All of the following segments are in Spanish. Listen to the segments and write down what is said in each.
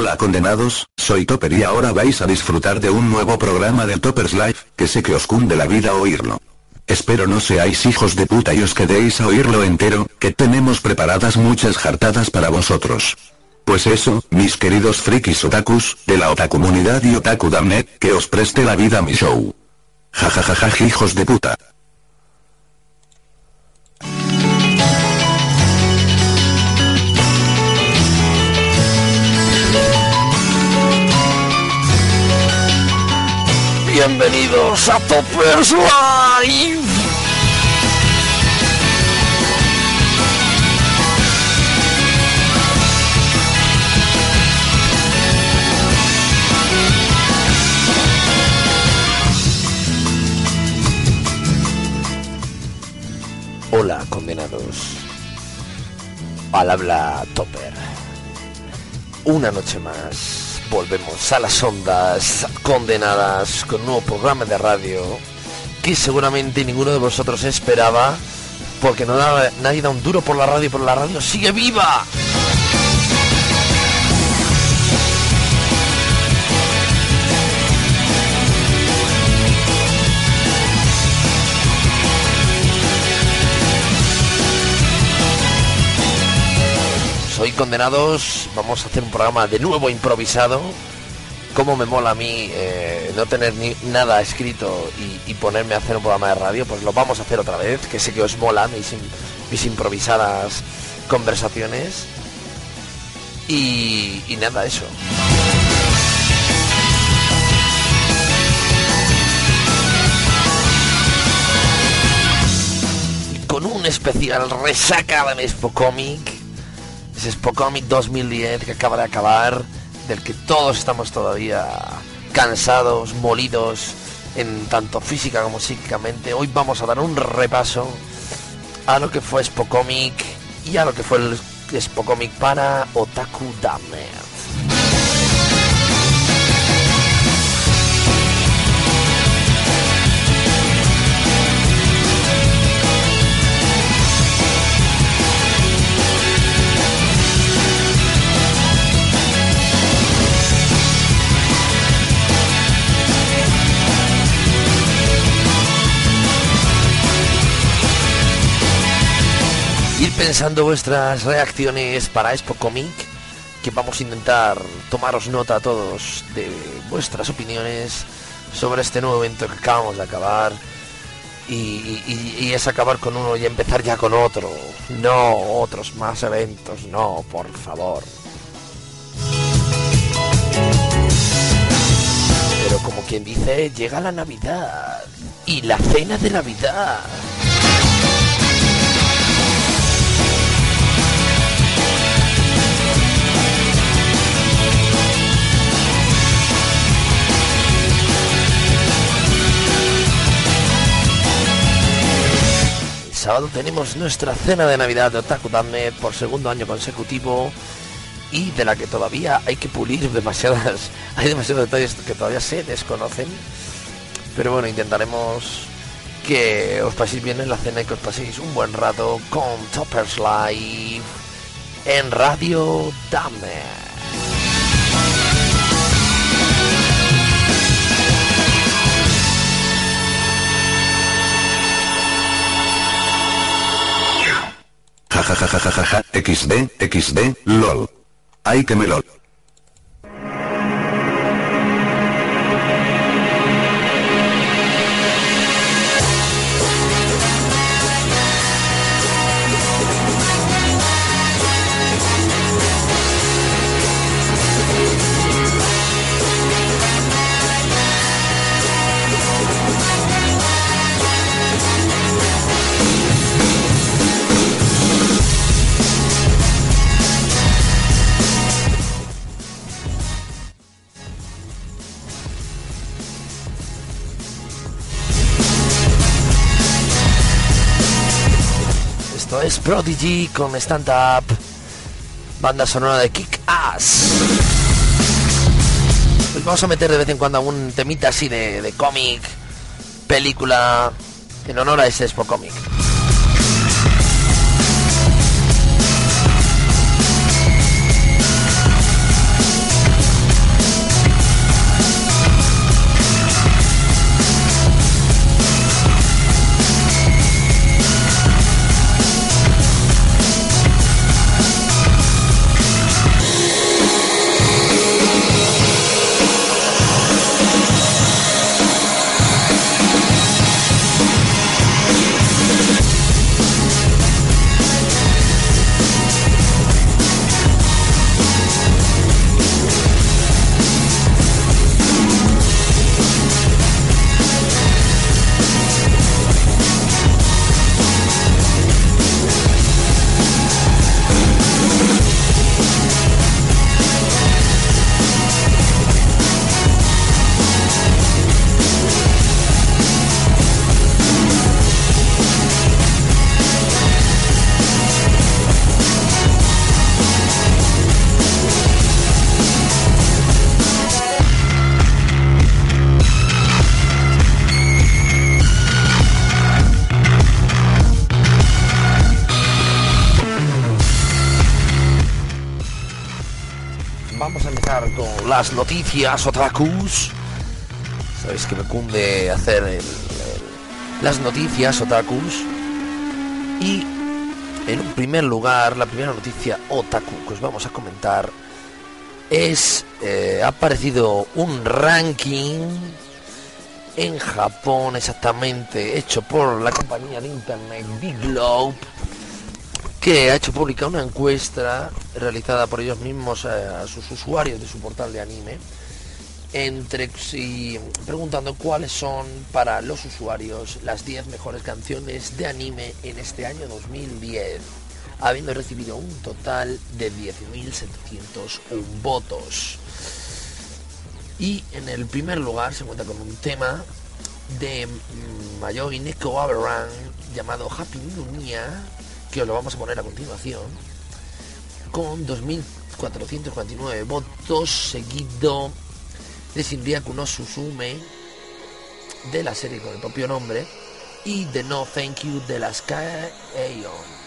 Hola condenados, soy Topper y ahora vais a disfrutar de un nuevo programa de Topper's Life, que sé que os cunde la vida oírlo. Espero no seáis hijos de puta y os quedéis a oírlo entero, que tenemos preparadas muchas jartadas para vosotros. Pues eso, mis queridos frikis otakus, de la otakumunidad y otaku damnet, que os preste la vida mi show. Jajajaja hijos de puta. Bienvenidos a Toppers Live. Hola, condenados. Al habla Topper. Una noche más volvemos a las ondas condenadas con un nuevo programa de radio que seguramente ninguno de vosotros esperaba porque no nadie da un duro por la radio, pero la radio sigue viva. Condenados, vamos a hacer un programa de nuevo improvisado. Como me mola a mí eh, no tener ni nada escrito y, ponerme a hacer un programa de radio, pues lo vamos a hacer otra vez, que sé que os mola mis, im- mis improvisadas conversaciones. Y, y nada, eso. Con un especial resaca de Spocomic. Ese Spocomic 2010 que acaba de acabar, del que todos estamos todavía cansados, molidos, en tanto física como psíquicamente. Hoy vamos a dar un repaso a lo que fue Spocomic y a lo que fue el Spocomic para Otaku Damned. Pensando vuestras reacciones para Expo Comic, que vamos a intentar tomaros nota a todos de vuestras opiniones sobre este nuevo evento que acabamos de acabar. Y, y- y es acabar con uno y empezar ya con otro. No, otros más eventos, no, por favor. Pero como quien dice, llega la Navidad. Y la cena de Navidad. Sábado tenemos nuestra cena de Navidad de Otaku Dame por segundo año consecutivo y de la que todavía hay que pulir demasiadas, hay demasiados detalles que todavía se desconocen. Pero bueno, intentaremos que os paséis bien en la cena y que os paséis un buen rato con Toppers Live en Radio Dame. XD, XD, LOL. Ay que me lol. Prodigy con Stand Up, banda sonora de Kick Ass. Pues vamos a meter de vez en cuando algún temita así de, de cómic, película, en honor a este Expo Comic. Las noticias otakus. Sabéis que me cunde hacer las noticias otakus. Y en un primer lugar, la primera noticia otaku que os vamos a comentar es, eh, ha aparecido un ranking en Japón exactamente, hecho por la compañía de internet Big Globe, que ha hecho pública una encuesta realizada por ellos mismos a, sus usuarios de su portal de anime, entre si, preguntando cuáles son para los usuarios las 10 mejores canciones de anime en este año 2010, habiendo recibido un total de 10.701 votos. Y en el primer lugar se encuentra con un tema de Mayoi Neko Aberan llamado Happy New Year, que os lo vamos a poner a continuación, con 2.449 votos, seguido de Shinryaku no Susume, de la serie con el propio nombre, y de No Thank You de la Sky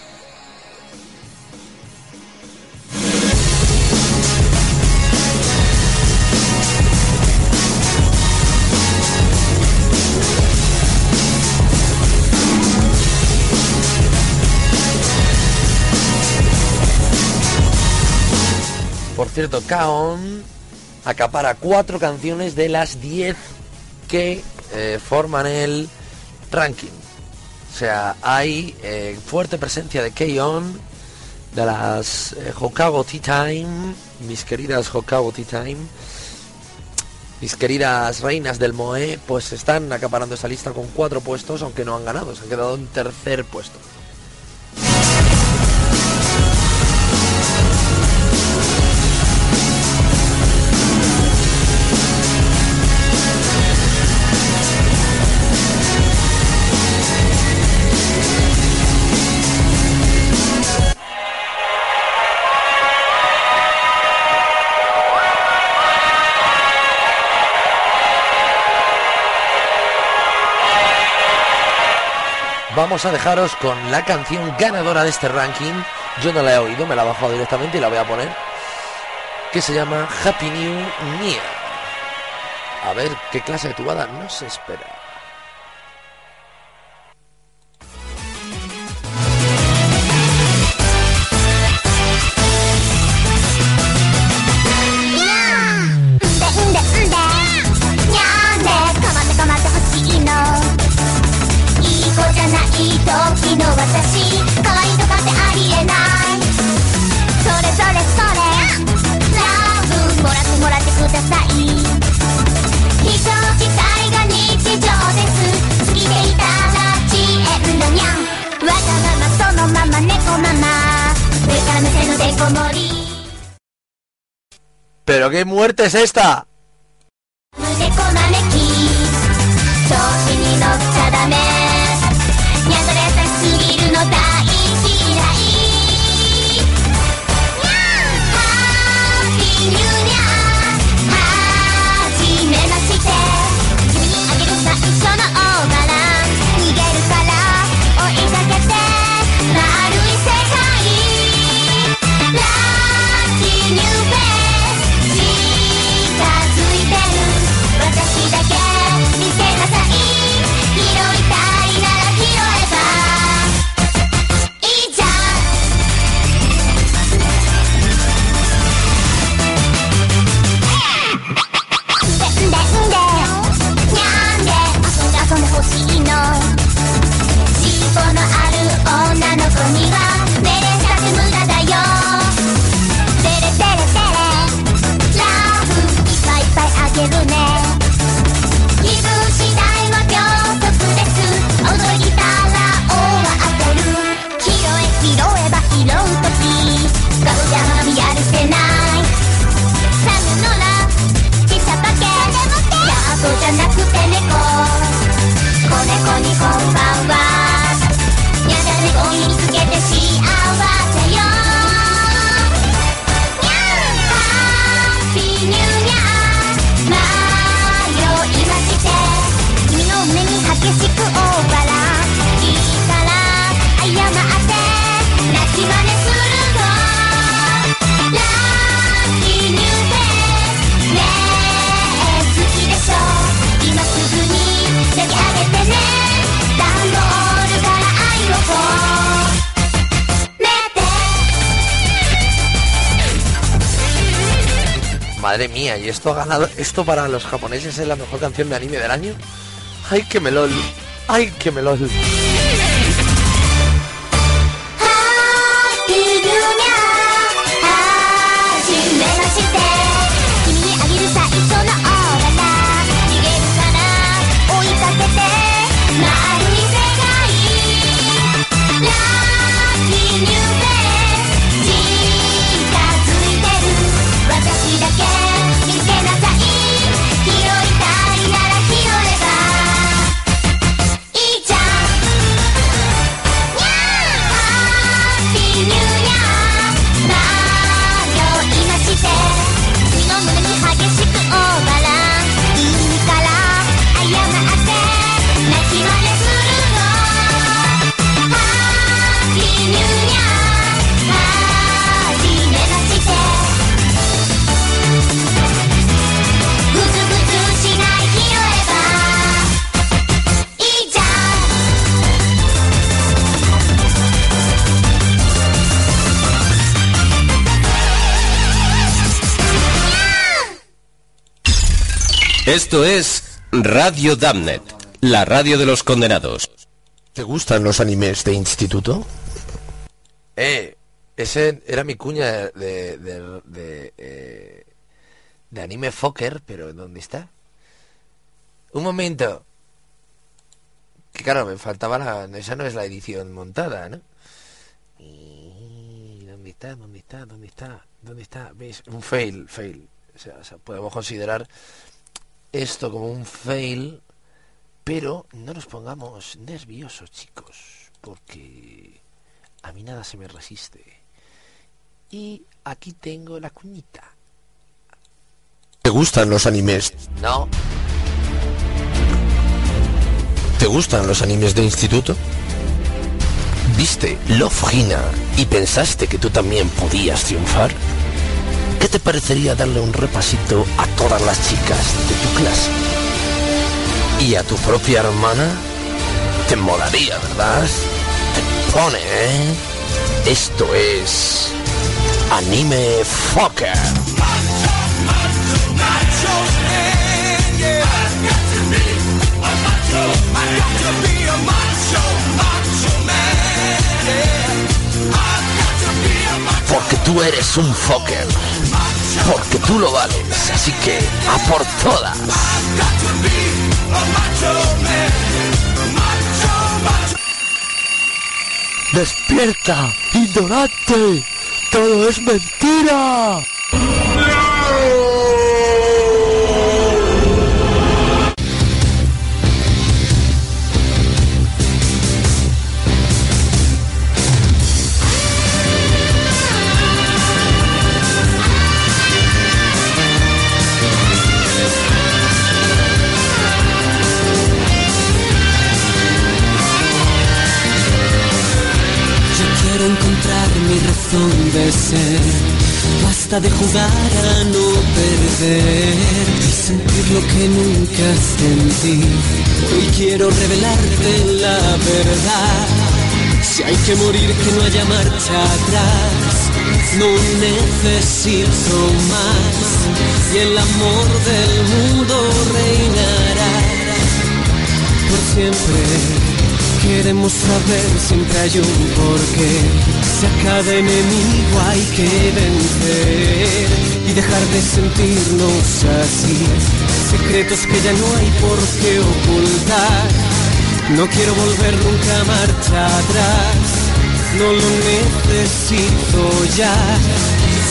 Por cierto, Kaon acapara cuatro canciones de las 10 que eh, forman el ranking. O sea, hay eh, fuerte presencia de K-On, de las eh, Tea Time, mis queridas Hokago Tea Time, mis queridas reinas del Moe, pues están acaparando esa lista con cuatro puestos, aunque no han ganado, se han quedado en tercer puesto. Vamos a dejaros con la canción ganadora de este ranking. Yo no la he oído, me la he bajado directamente y la voy a poner. Que se llama Happy New Year. A ver qué clase de tubada nos espera. 時の私恋いとかってありえない。それそれそれ。ラブもらってもらってください。非常事態が日常です。好きでいたら知恵のにゃん。わがままそのまま猫ママ。上から目線のデコ盛り。Pero qué muerte es esta? Madre mía, ¿y esto ha ganado? ¿Esto para los japoneses es la mejor canción de anime del año? ¡Ay, que melol! ¡Ay, que melol! Esto es Radio Damnet, la radio de los condenados. ¿Te gustan los animes de instituto? Eh, ese era mi cuña de, de, de, eh, de anime Fokker, pero ¿dónde está? Un momento. Que claro, me faltaba la... Esa no es la edición montada, ¿no? Y, ¿Dónde está? ¿Dónde está? ¿Dónde está? ¿Dónde está? ¿Veis? Un fail, fail. O sea, o sea, podemos considerar esto como un fail, pero no nos pongamos nerviosos, chicos, porque a mí nada se me resiste. Y aquí tengo la cuñita. ¿Te gustan los animes? No, ¿Te gustan los animes de instituto? ¿Viste Love Hina y pensaste que tú también podías triunfar? ¿Qué te parecería darle un repasito a todas las chicas de tu clase? ¿Y a tu propia hermana? Te molaría, ¿verdad? Te pone, ¿eh? Esto es... Anime Fucker. Porque tú eres un fucker. Porque tú lo vales. Así que a por todas. ¡Despierta! ¡Ignorante! ¡Todo es mentira! De ser. Basta de jugar a no perder y sentir lo que nunca sentí. Hoy quiero revelarte la verdad. Si hay que morir, que no haya marcha atrás. No necesito más y el amor del mundo reinará por siempre. Queremos saber, siempre hay un porqué. Si a cada enemigo hay que vencer y dejar de sentirnos así. Secretos que ya no hay por qué ocultar. No quiero volver nunca a marcha atrás. No lo necesito ya.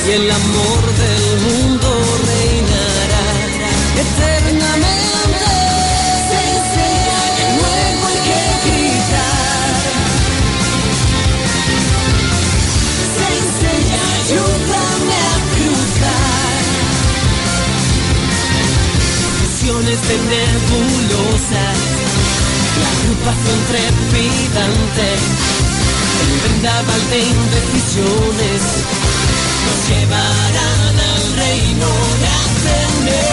Y el amor del mundo reinará eternamente. De nebulosas, la agrupación trepidante, el vendaval de indecisiones nos llevarán al reino de ascender.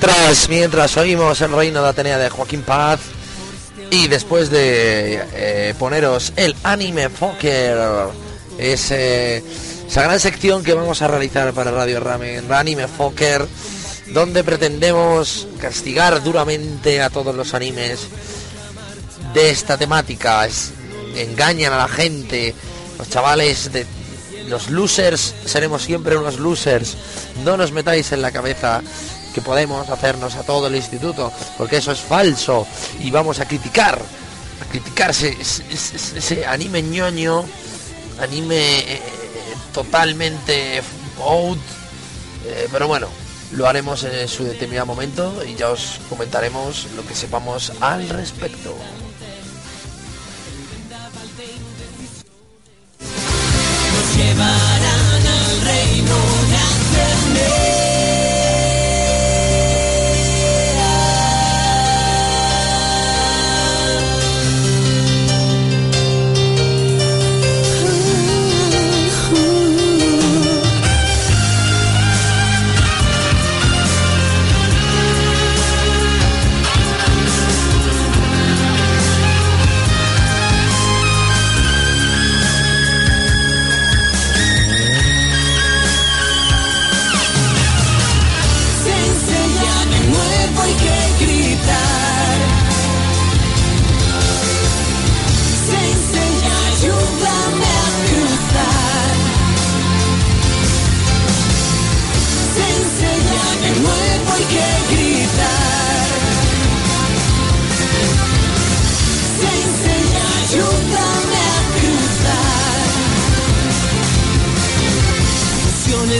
mientras, mientras oímos el reino de Atenea de Joaquín Paz y después de eh, poneros el anime Fokker, ese, esa gran sección que vamos a realizar para Radio Ramen, Anime Fokker, donde pretendemos castigar duramente a todos los animes de esta temática. Engañan a la gente, los chavales los losers seremos siempre unos losers. No nos metáis en la cabeza que podemos hacernos a todo el instituto, porque eso es falso y vamos a criticar, a criticar ese, anime ñoño, anime eh, totalmente out, eh, pero bueno, lo haremos en su determinado momento y ya os comentaremos lo que sepamos al respecto.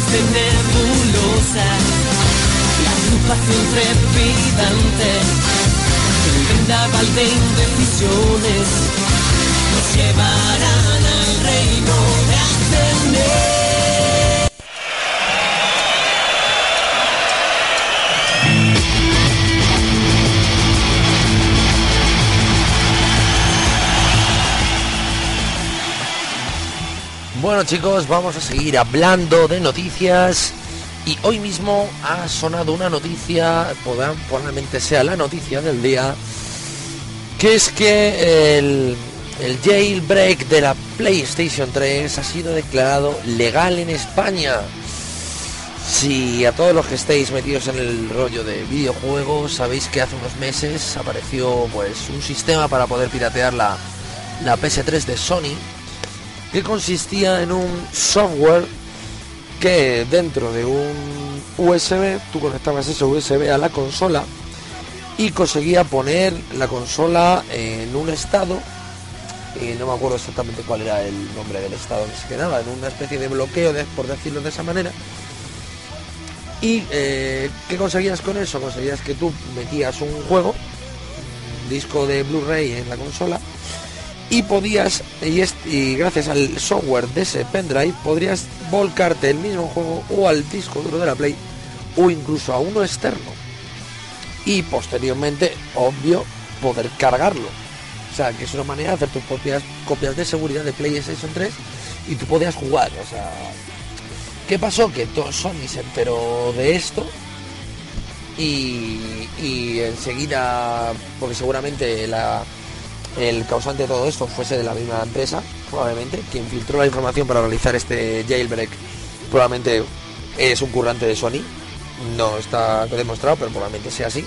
De nebulosa, la agrupación trepidante, el vendaval de indecisiones, nos llevarán Bueno chicos, vamos a seguir hablando de noticias y hoy mismo ha sonado una noticia, probablemente sea la noticia del día, que es que el, jailbreak de la PlayStation 3 ha sido declarado legal en España. Si a todos los que estéis metidos en el rollo de videojuegos, sabéis que hace unos meses apareció pues un sistema para poder piratear la, la PS3 de Sony que consistía en un software que dentro de un USB tú conectabas ese USB a la consola y conseguía poner la consola en un estado y no me acuerdo exactamente cuál era el nombre del estado que se quedaba en una especie de bloqueo por decirlo de esa manera y eh, ¿qué conseguías con eso? conseguías que tú metías un juego un disco de Blu-ray en la consola y podías, y, gracias al software de ese pendrive, podrías volcarte el mismo juego o al disco duro de la Play o incluso a uno externo. Y posteriormente, obvio, poder cargarlo. O sea, que es una manera de hacer tus propias copias de seguridad de PlayStation 3 y tú podías jugar. O sea, ¿qué pasó? Que Sony se enteró de esto y, y enseguida, porque seguramente la el causante de todo esto fuese de la misma empresa, probablemente, quien filtró la información para realizar este jailbreak, probablemente es un currante de Sony, no está demostrado, pero probablemente sea así.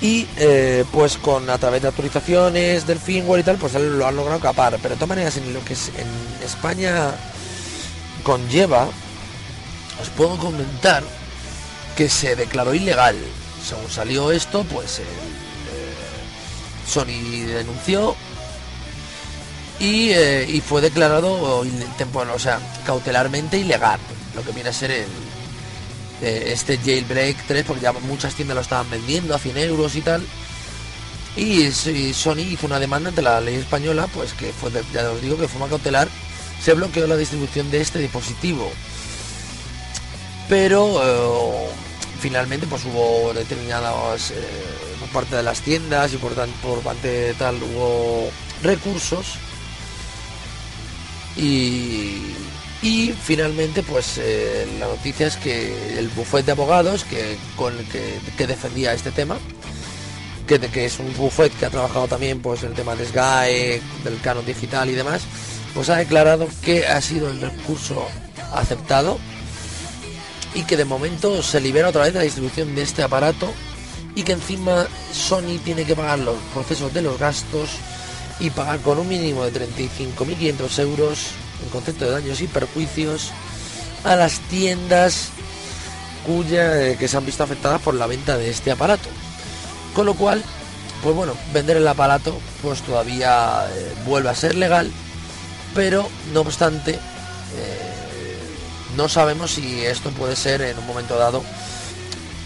Y eh, pues con a través de actualizaciones del firmware y tal, pues lo han logrado capar. Pero de todas maneras, en lo que es, en España conlleva, os puedo comentar que se declaró ilegal. Según salió esto, pues Sony denunció y, eh, fue declarado o sea, cautelarmente ilegal, lo que viene a ser el, eh, este jailbreak 3, porque ya muchas tiendas lo estaban vendiendo a 100 euros y tal. Y, Sony hizo una demanda ante la ley española, pues que fue, ya os digo que de forma cautelar se bloqueó la distribución de este dispositivo. Pero eh, finalmente pues hubo determinadas parte de las tiendas y por, por parte de tal hubo recursos. Y, Y finalmente, pues eh, la noticia es que el bufete de abogados que, con el que, defendía este tema, que, que, es un bufete que ha trabajado también pues el tema de SGAE, del canon digital y demás, pues ha declarado que ha sido el recurso aceptado y que de momento se libera otra vez la distribución de este aparato y que encima Sony tiene que pagar los procesos de los gastos y pagar con un mínimo de 35.500 euros en concepto de daños y perjuicios a las tiendas cuya eh, que se han visto afectadas por la venta de este aparato. Con lo cual, pues bueno, vender el aparato pues todavía eh, vuelve a ser legal, pero no obstante, eh, no sabemos si esto puede ser en un momento dado.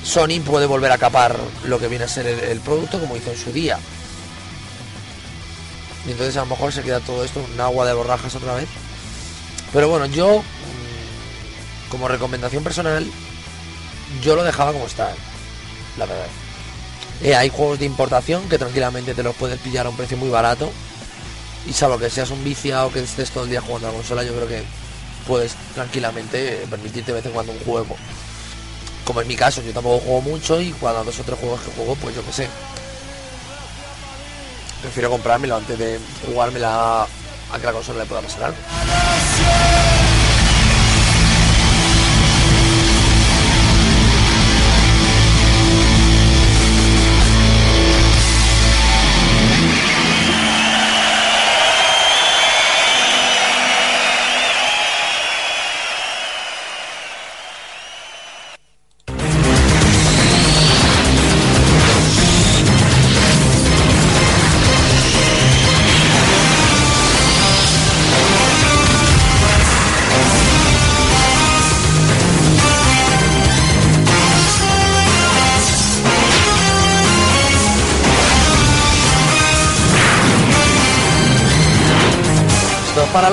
Sony puede volver a capar lo que viene a ser el producto como hizo en su día. Y entonces a lo mejor se queda todo esto en agua de borrajas otra vez. Pero bueno, yo, mm, como recomendación personal, yo lo dejaba como está, la verdad. Eh, hay juegos de importación que tranquilamente te los puedes pillar a un precio muy barato. Y salvo que seas un viciado que estés todo el día jugando a la consola, yo creo que puedes tranquilamente permitirte de vez en cuando un juego. Como en mi caso, yo tampoco juego mucho y cuando dos o tres juegos que juego, pues yo qué sé. Prefiero comprármelo antes de jugármela a que la consola le pueda pasar.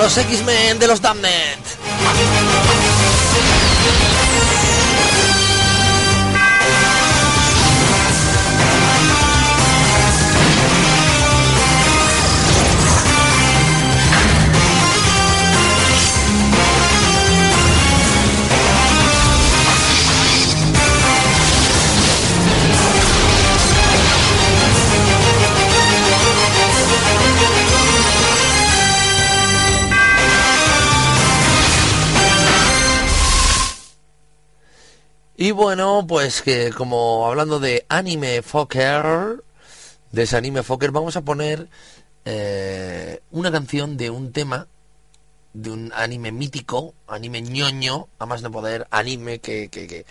Los X-Men de los Damned. Bueno, pues que como hablando de anime Fokker, de ese anime Fokker, vamos a poner eh, una canción de un tema de un anime mítico, anime ñoño, a más de poder, anime que, que, que,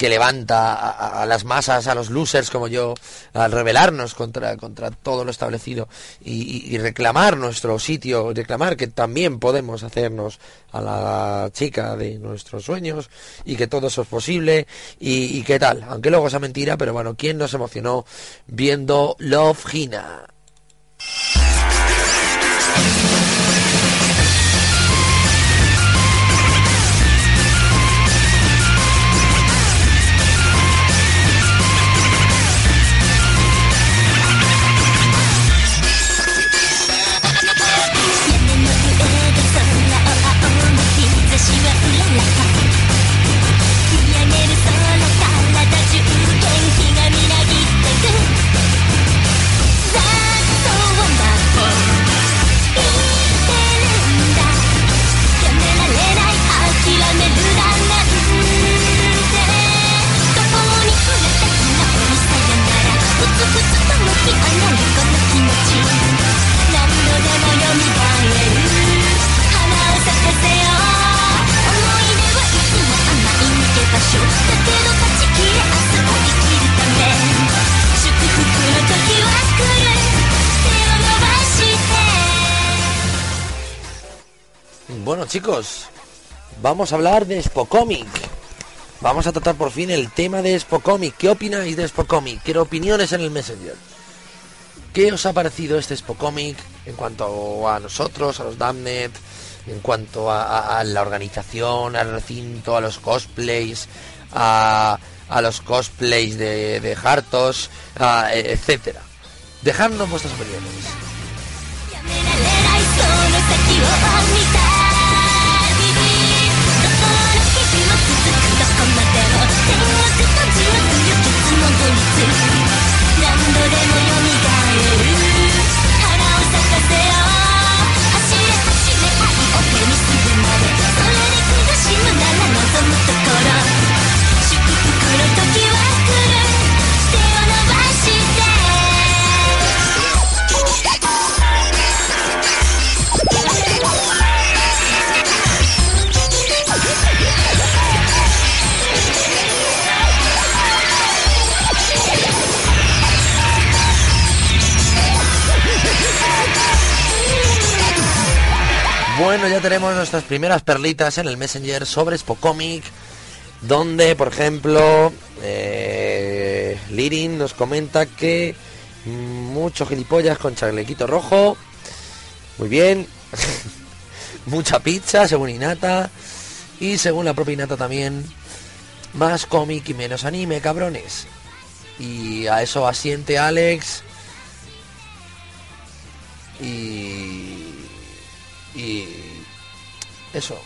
que levanta a, las masas, a los losers como yo, al rebelarnos contra, contra todo lo establecido y, reclamar nuestro sitio, reclamar que también podemos hacernos a la chica de nuestros sueños y que todo eso es posible y, qué tal, aunque luego sea mentira, pero bueno, ¿quién nos emocionó viendo Love Hina? Chicos, vamos a hablar de Spocomic. Vamos a tratar por fin el tema de Spocomic. ¿Qué opináis de Spocomic? Quiero opiniones en el Messenger. ¿Qué os ha parecido este Spocomic en cuanto a nosotros, a los Damnet, en cuanto a, la organización, al recinto, a los cosplays, a, los cosplays de, de Hartos, etcétera? Dejadnos vuestras opiniones. Tenemos nuestras primeras perlitas en el Messenger sobre Spocomic, donde, por ejemplo, eh, Lirin nos comenta que mucho gilipollas con chalequito rojo. Muy bien. Mucha pizza, según Inata. Y según la propia Inata también, más cómic y menos anime, cabrones. Y a eso asiente Alex. Y eso.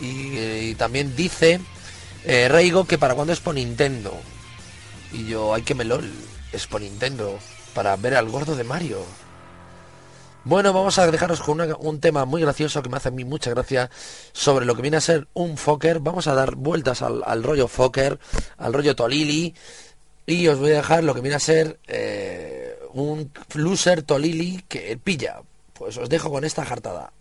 Y, también dice eh, Reigo que para cuando es por Nintendo. Y yo, hay que melol, es por Nintendo, para ver al gordo de Mario. Bueno, vamos a dejaros con un tema muy gracioso que me hace a mí mucha gracia sobre lo que viene a ser un Fokker. Vamos a dar vueltas al, rollo Fokker, al rollo Tolili. Y os voy a dejar lo que viene a ser eh, un loser Tolili que pilla. Pues os dejo con esta jartada.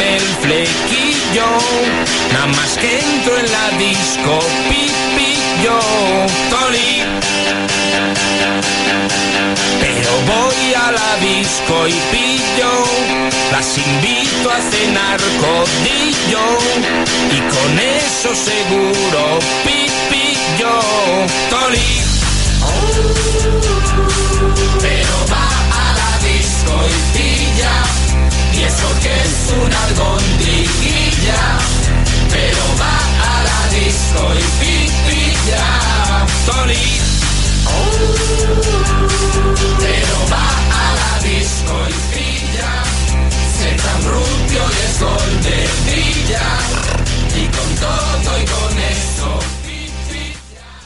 El flequillo, nada más que entro en la disco, pipillo, Toli. Pero voy a la disco y pillo, las invito a cenar codillo, y con eso seguro, pipi yo, Toli. Pero va a la disco y pilla, y eso que es una algondriguilla. Pero va a la disco y pilla, Toli. Pero va a la disco y pilla, se tan rubio y es gol de brilla, y con todo y con eso.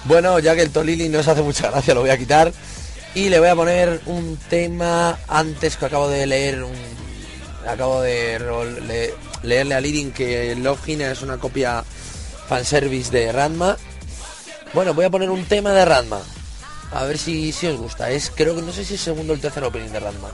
Bueno, ya que el Tolili no se hace mucha gracia, lo voy a quitar. Y le voy a poner un tema antes que acabo de leer un. Acabo de leerle a Lidin que Love Hina es una copia fanservice de Ranma. Bueno, voy a poner un tema de Ranma. A ver si, si os gusta. Es creo que no sé si es segundo o el tercer opening de Ranma.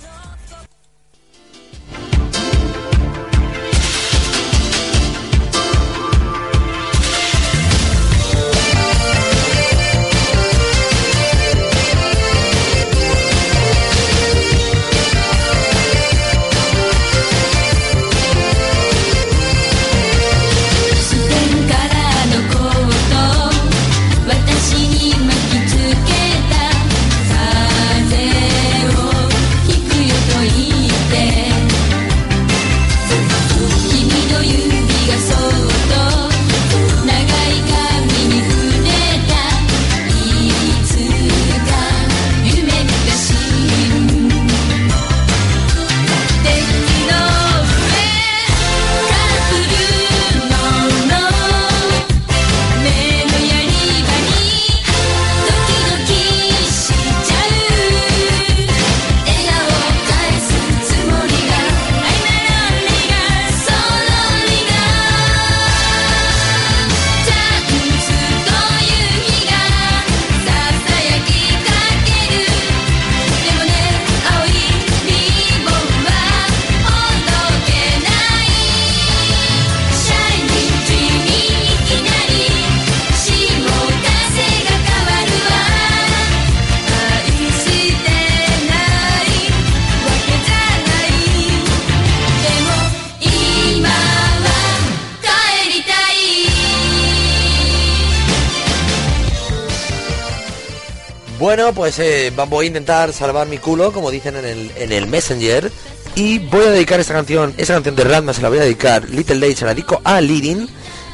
Va- voy a intentar salvar mi culo, como dicen en el, en el Messenger. Y voy a dedicar esta canción, esta canción de Radma se la voy a dedicar, Little Day se la dedico a Lirin.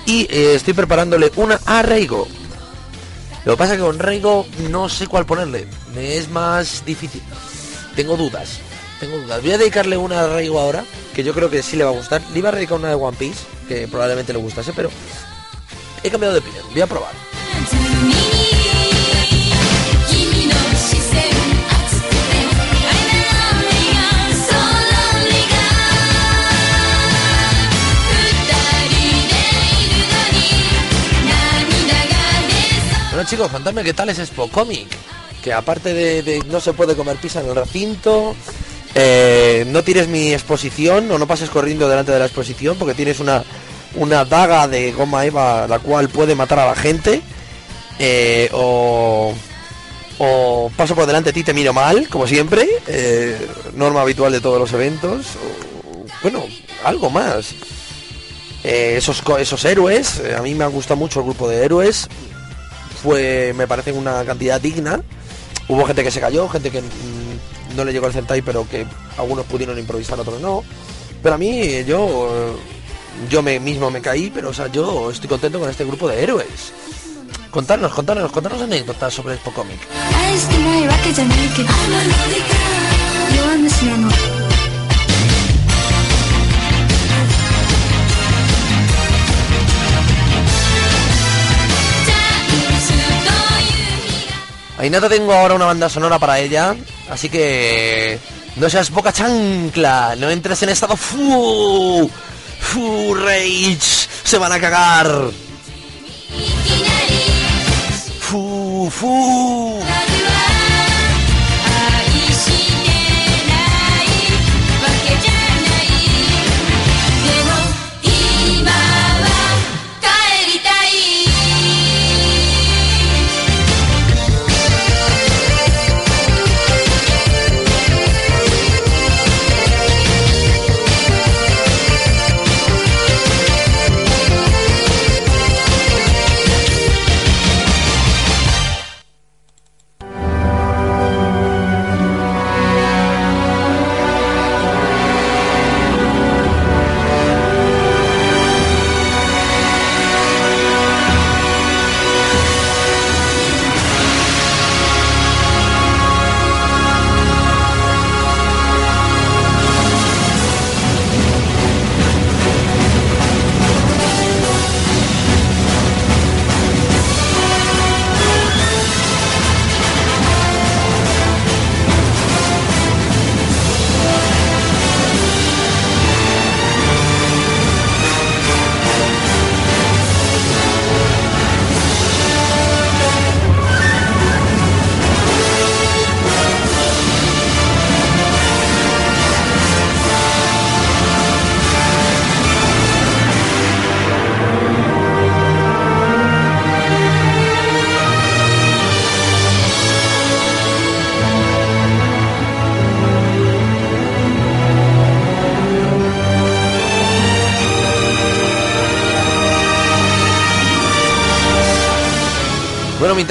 Y eh, estoy preparándole una a Reigo. Lo que pasa es que con Reigo no sé cuál ponerle. Me es más difícil. Tengo dudas. Tengo dudas. Voy a dedicarle una a Reigo ahora, que yo creo que sí le va a gustar. Le iba a dedicar una de One Piece, que probablemente le gustase, pero he cambiado de opinión. Voy a probar. Chicos, contadme qué tal es Expo Comic. Que aparte de, no se puede comer pizza en el recinto, eh, no tires mi exposición o no pases corriendo delante de la exposición porque tienes una, una daga de goma eva la cual puede matar a la gente. eh, o, o paso por delante de ti te miro mal, como siempre. eh, norma habitual de todos los eventos. bueno, algo más. Esos, esos héroes, a mí me ha gustado mucho el grupo de héroes fue me parece una cantidad digna. Hubo gente que se cayó gente que mm, no le llegó el Sentai pero que algunos pudieron improvisar otros no. Pero a mí yo yo me mismo me caí pero o sea yo estoy contento con este grupo de héroes. Contarnos contarnos contarnos anécdotas sobre Expo Comic Ahí no te tengo ahora una banda sonora para ella, así que no seas boca chancla, no entres en estado fu, fu rage, se van a cagar. Fu fu.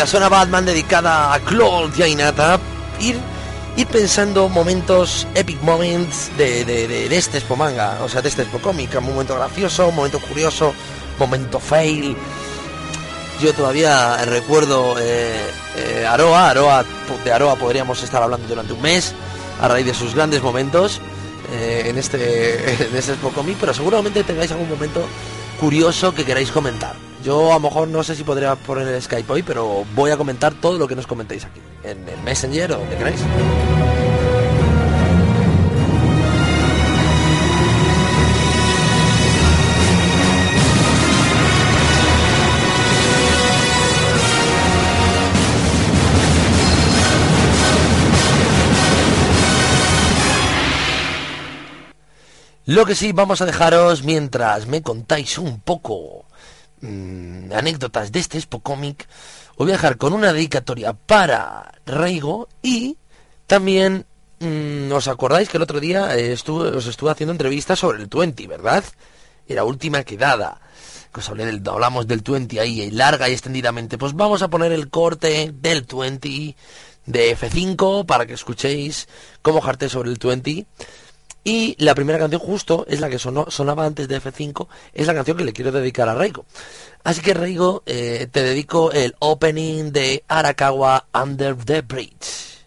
Mientras suena Batman dedicada a Claude y ir, ir pensando momentos, epic moments de, de, este Expo Manga, o sea, de este Expo Cómic, un momento gracioso, un momento curioso, momento fail. Yo todavía recuerdo eh, eh, Aroa, Aroa, de Aroa podríamos estar hablando durante un mes, a raíz de sus grandes momentos eh, en este en este Expo Comic, pero seguramente tengáis algún momento curioso que queráis comentar. Yo a lo mejor no sé si podría poner el Skype hoy, pero voy a comentar todo lo que nos comentéis aquí, en el Messenger o donde queráis. Lo que sí, vamos a dejaros mientras me contáis un poco mm, anécdotas de este Expo Comic. Voy a dejar con una dedicatoria para Reigo y también mm, os acordáis que el otro día eh, estuve, os estuve haciendo entrevistas sobre el 20, ¿verdad? Era última quedada. que os hablé del, hablamos del 20 ahí larga y extendidamente, pues vamos a poner el corte del 20 de F5 para que escuchéis cómo jarté sobre el 20. Y la primera canción justo es la que sonaba antes de F5, es la canción que le quiero dedicar a Reigo. Así que Reigo, eh, te dedico el opening de Arakawa Under the Bridge.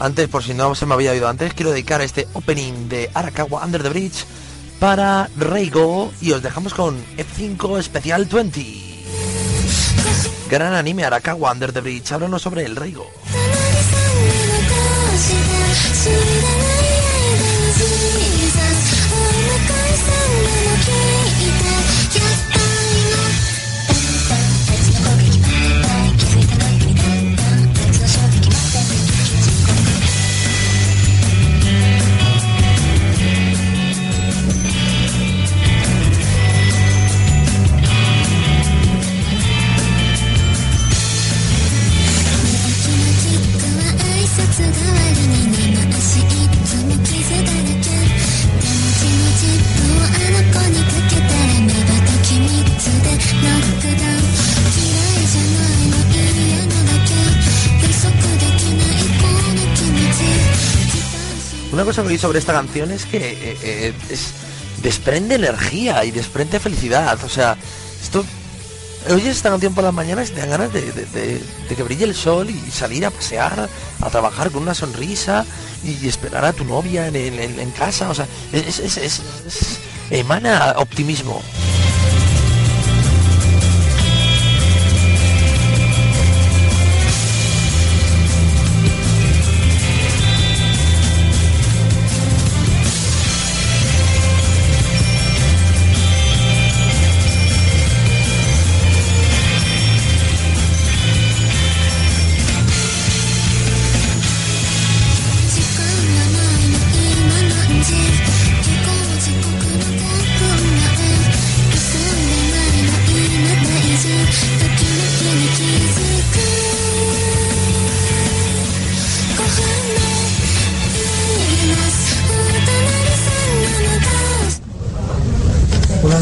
Antes, por si no se me había oído antes, quiero dedicar este opening de Arakawa Under the Bridge para Reigo y os dejamos con F5 Special 20. Gran anime Arakawa Under the Bridge, háblanos sobre el Reigo. Una cosa que oí sobre esta canción es que eh, eh, es- desprende energía y desprende felicidad. O sea, esto. Oyes esta canción por las mañanas y te dan ganas de, que brille el sol y salir a pasear, a trabajar con una sonrisa y, esperar a tu novia en, en- en- casa. O sea, es- es- es- emana optimismo.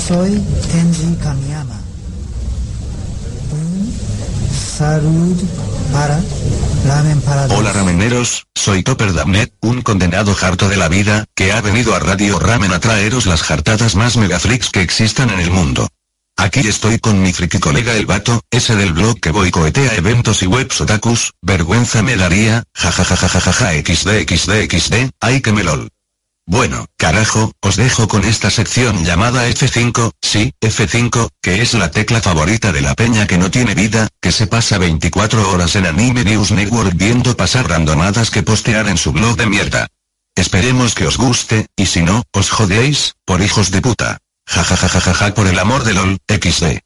Soy Tenji Kamiyama. Un salud para Ramen para dos. Hola rameneros, soy Topper Damnet, un condenado harto de la vida, que ha venido a Radio Ramen a traeros las jartadas más megafreaks que existan en el mundo. Aquí estoy con mi friki colega el vato, ese del blog que boicotea eventos y webs otakus, vergüenza me daría, jajajajajaja xd xd xd, ay que melol. Bueno, carajo, os dejo con esta sección llamada F5, sí, F5, que es la tecla favorita de la peña que no tiene vida, que se pasa 24 horas en Anime News Network viendo pasar randomadas que postear en su blog de mierda. Esperemos que os guste, y si no, os jodéis, por hijos de puta. Jajajajajaja por el amor de LOL, XD.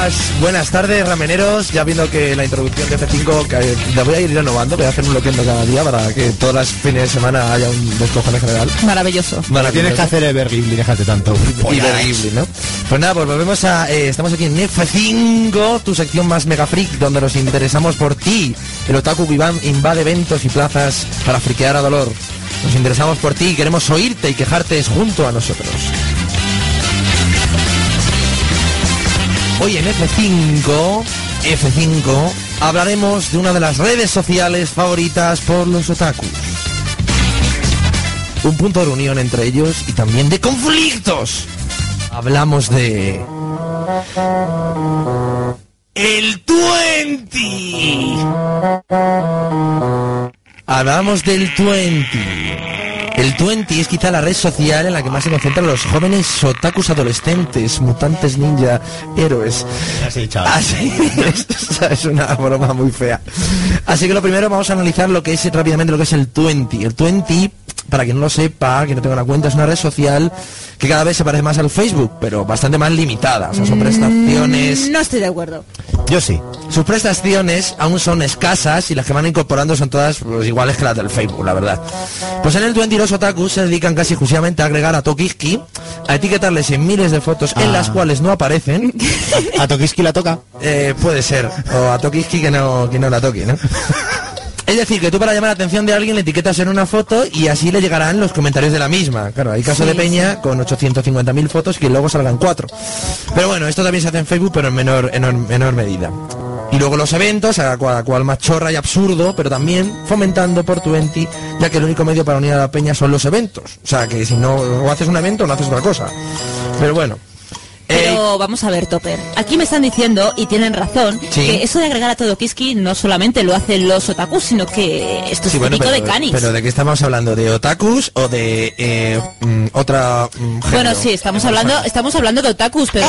Buenas, buenas tardes, rameneros. Ya viendo que la introducción de F5 que la voy a ir renovando, voy a hacer un bloqueo cada día para que todas las fines de semana haya un descojone general. Maravilloso. Maravilloso. Tienes que hacer Ever Ghibli, déjate tanto. Ghibli, ¿no? Pues nada, pues volvemos a... eh, estamos aquí en F5, tu sección más mega freak, donde nos interesamos por ti. El Otaku Vivan invade eventos y plazas para friquear a dolor. Nos interesamos por ti y queremos oírte y quejarte junto a nosotros. Hoy en F5, F5, hablaremos de una de las redes sociales favoritas por los otakus. un punto de reunión entre ellos y también de conflictos. Hablamos de... El 20. Hablamos del 20. El 20 es quizá la red social en la que más se concentran los jóvenes otakus adolescentes, mutantes ninja, héroes. Así, chaval. Así es, es una broma muy fea. Así que lo primero vamos a analizar lo que es rápidamente lo que es el 20. El 20, para quien no lo sepa, que no tenga una cuenta, es una red social que cada vez se parece más al Facebook, pero bastante más limitada. O sea, son prestaciones. No estoy de acuerdo. Yo sí. Sus prestaciones aún son escasas y las que van incorporando son todas pues, iguales que las del Facebook, la verdad. Pues en el 20 los otakus se dedican casi exclusivamente a agregar a Tokiski, a etiquetarles en miles de fotos en Ah. las cuales no aparecen. ¿A Tokiski la toca? Eh, puede ser. O a Tokiski que no, que no la toque, ¿no? Es decir, que tú para llamar la atención de alguien le etiquetas en una foto y así le llegarán los comentarios de la misma. Claro, hay caso Sí, de Peña con 850.000 fotos que luego salgan cuatro. Pero bueno, esto también se hace en Facebook, pero en menor, en menor medida. Y luego los eventos, a cual, cual más chorra y absurdo, pero también fomentando por Twenty, ya que el único medio para unir a la peña son los eventos. O sea, que si no o haces un evento o no haces otra cosa. Pero bueno. Eh, Pero vamos a ver, Topper. Aquí me están diciendo, y tienen razón, Sí. que eso de agregar a todo Kiski no solamente lo hacen los otakus, sino que esto es Sí, un bueno, pero, de canis. pero ¿de qué estamos hablando? ¿De otakus o de eh, mm, otra mm, género? Bueno, sí, estamos hablando, estamos hablando de otakus, pero...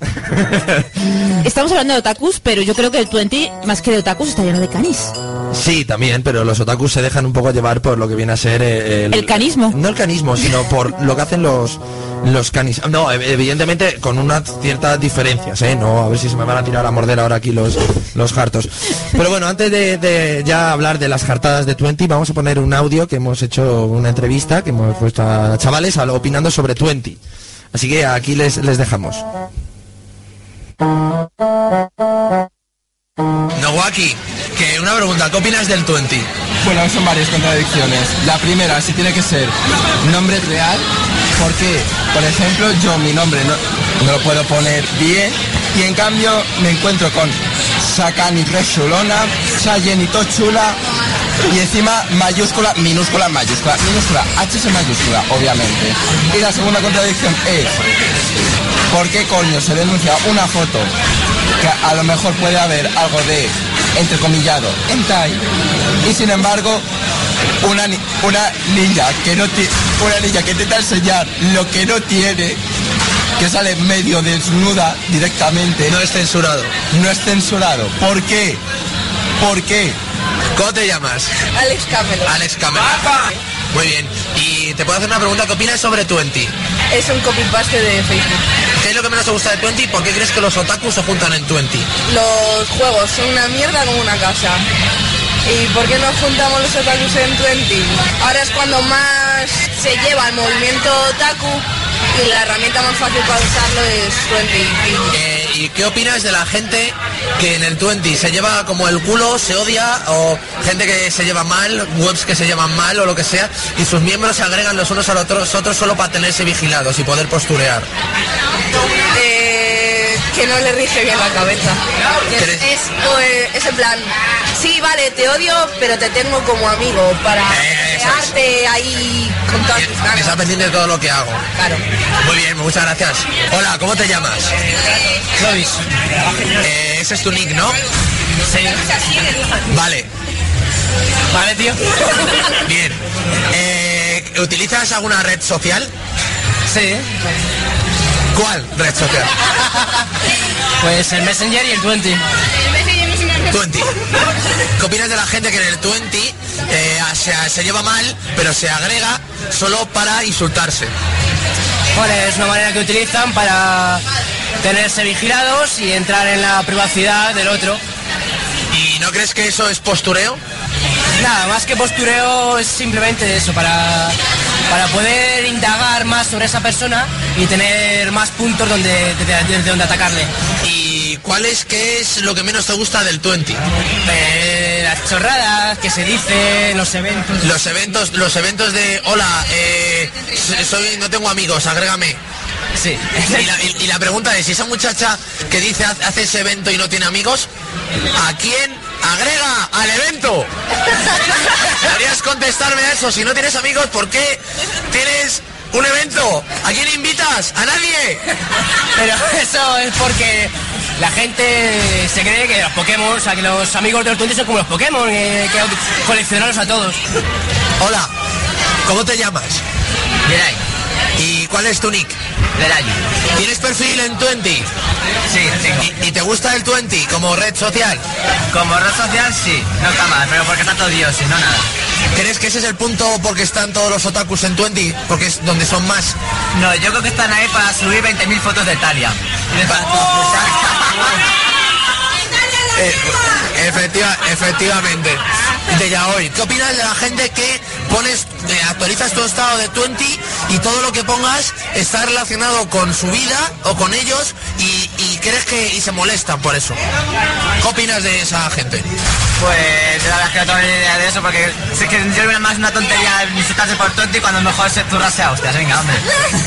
estamos hablando de otakus, pero yo creo que el 20, más que de otakus, está lleno de canis. Sí, también, pero los otakus se dejan un poco llevar por lo que viene a ser eh, El canismo. No el canismo, sino por lo que hacen los los canis. No, ev- evidentemente con unas ciertas diferencias, ¿eh? No, a ver si se me van a tirar a morder ahora aquí los, los hartos. Pero bueno, antes de, de ya hablar de las jartadas de Twenty, vamos a poner un audio que hemos hecho una entrevista, que hemos puesto a chavales opinando sobre Twenty. Así que aquí les, les dejamos. Nowaki, que una pregunta, ¿qué opinas del Twenty? Bueno, son varias contradicciones. La primera, si tiene que ser nombre real, porque, por ejemplo, yo mi nombre no, lo puedo poner bien y en cambio me encuentro con Sakani Rechulona, Sayenito Chula y encima mayúscula, minúscula, mayúscula, minúscula, HS mayúscula, obviamente. Y la segunda contradicción es, ¿por qué coño se denuncia una foto que a lo mejor puede haber algo de entrecomillado hentai y sin embargo una, ni- una niña que no una niña que intenta enseñar lo que no tiene que sale medio desnuda directamente No es censurado. no es censurado ¿por qué? ¿por qué? ¿Cómo te llamas? Alex Cameron. Alex Cameron. Muy bien. Y te puedo hacer una pregunta. ¿Qué opinas sobre Twenty? Es un copy-paste de Facebook. ¿Qué es lo que menos te gusta de Twenty? ¿Por qué crees que los otakus se juntan en Twenty? Los juegos son una mierda como una casa. ¿Y por qué nos juntamos los otakus en 20? Ahora es cuando más se lleva el movimiento otaku y la herramienta más fácil para usarlo es 20. Eh, ¿Y qué opinas de la gente que en el Twenty se lleva como el culo, se odia, o gente que se lleva mal, webs que se llevan mal o lo que sea, y sus miembros se agregan los unos a los otros, otros solo para tenerse vigilados y poder posturear? Eh, que no le rige bien la cabeza. Es, es, eh, es en plan, sí, vale, te odio, pero te tengo como amigo para Eh, crearte ahí con todas ganas. está pendiente de todo lo que hago. Claro. Muy bien, muchas gracias. Hola, ¿cómo te llamas? Clovis. Eh, ese es tu nick, ¿no? Sí. Vale. Vale, tío. Bien. Eh, ¿Utilizas alguna red social? Sí. ¿Cuál red social? Pues el Messenger y el 20. 20. ¿Qué opinas de la gente que en el 20 eh, se, se lleva mal, pero se agrega solo para insultarse? Bueno, es una manera que utilizan para tenerse vigilados y entrar en la privacidad del otro. ¿Y no crees que eso es postureo? Nada, más que postureo es simplemente eso, para, para poder indagar más sobre esa persona y tener más puntos donde, desde donde atacarle. ¿Y cuál es, qué es lo que menos te gusta del 20? Eh, las chorradas que se dicen, los eventos. Los eventos, los eventos de hola, eh, soy, no tengo amigos, agrégame. Sí. Y la, y- y la pregunta es, si esa muchacha que dice "Haz- hace ese evento y no tiene amigos, ¿a quién agrega al evento. Deberías contestarme a eso. Si no tienes amigos, ¿por qué tienes un evento? ¿A quién invitas? ¿A nadie? Pero eso es porque la gente se cree que los Pokémon, o sea, que los amigos de los son como los Pokémon, eh, que coleccionarlos a todos. Hola, ¿cómo te llamas? ¿Y cuál es tu nick? Lerayi. ¿Tienes perfil en Twenty? Sí, tengo. ¿Y, y te gusta el Twenty como red social? Como red social sí, no cámara, pero porque está todo Dios, no nada. ¿Crees que ese es el punto porque están todos los otakus en Twenty? Porque es donde son más. No, yo creo que están ahí para subir 20.000 fotos de Talia. Eh, efectiva, efectivamente. De Yaoi. ¿Qué opinas de la gente que pones, eh, actualizas tu estado de 20 y todo lo que pongas está relacionado con su vida o con ellos y, y crees que y se molestan por eso? ¿Qué opinas de esa gente? Pues la verdad es que no tengo ni idea de eso porque sé que yo veo más una tontería insultarse por tonto y cuando mejor se turrase a hostias. Venga, hombre.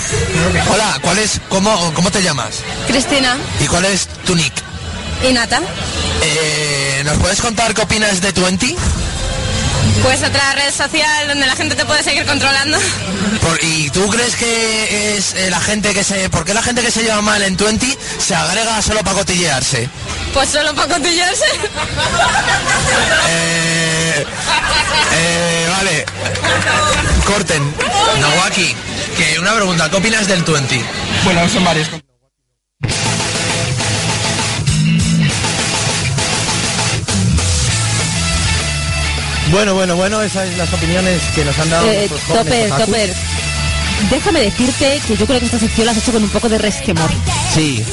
Hola, ¿cuál es, cómo, cómo te llamas? Cristina ¿Y cuál es tu nick? Y Nata. Eh, ¿Nos puedes contar qué opinas de 20? Pues otra red social donde la gente te puede seguir controlando. Por- ¿Y tú crees que es eh, la gente que se... ¿Por qué la gente que se lleva mal en 20 se agrega solo para cotillearse? Pues solo para cotillarse. Eh, eh, vale. Corten. Nawaki, que una pregunta, ¿qué opinas del 20? Bueno, son varios. Bueno, bueno, bueno, esas son las opiniones que nos han dado Eh, Topper. Topper. Déjame decirte que yo creo que esta sección la has hecho con un poco de resquemor. Sí.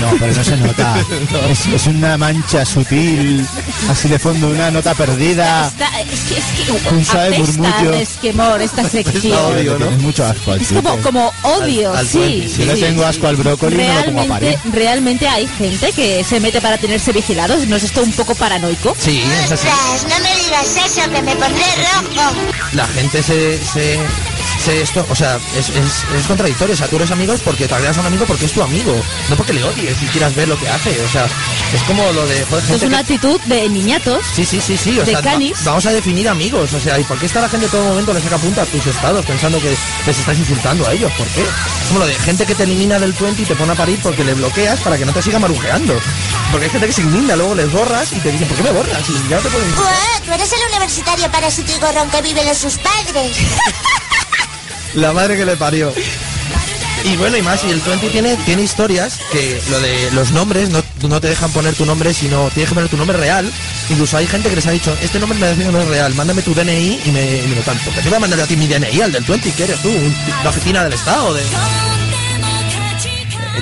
No, pero no se nota. Es, es una mancha sutil, así de fondo, una nota perdida. Está- es que, es que Un suave apesta murmullo. a resquemor esta sección. Odio, ¿no? mucho asco al Es como, como odio, Al- al sí. Twenty, sí. Yo le sí, tengo sí. asco al brócoli y me lo como a realmente, parir. realmente hay gente que se mete para tenerse vigilados. ¿No es esto un poco paranoico? Sí, es así. Ostras, no me digas eso, que me pondré rojo. La gente se... se, se esto, o sea, es, es, es contradictorio. O sea, tú eres amigo porque te agregas a un amigo porque es tu amigo. No porque le odies y quieras ver lo que hace. O sea, es como lo de... joder, Es gente una que- actitud de niñatos. Sí, sí, sí, sí. O de sea, va- canis. vamos a definir amigos. O sea, ¿y por qué está la gente en todo momento le saca punta a tus estados pensando que les estás insultando a ellos? ¿Por qué? Es como lo de gente que te elimina del 20 y te pone a parir porque le bloqueas para que no te siga marujeando. Porque hay gente que se indigna, luego les borras y te dicen, ¿por qué me borras? Y ya no te pueden. Buah, tú eres el universitario gorrón que vive en sus padres. La madre que le parió. Y bueno, y más, y el 20 tiene, tiene historias que lo de los nombres no, no te dejan poner tu nombre, sino tienes que poner tu nombre real. Incluso hay gente que les ha dicho, este nombre me decía no es real, mándame tu DNI y me, y me lo tanto. Que te voy a mandar a ti mi DNI, al del 20, que eres tú, la oficina del Estado. De...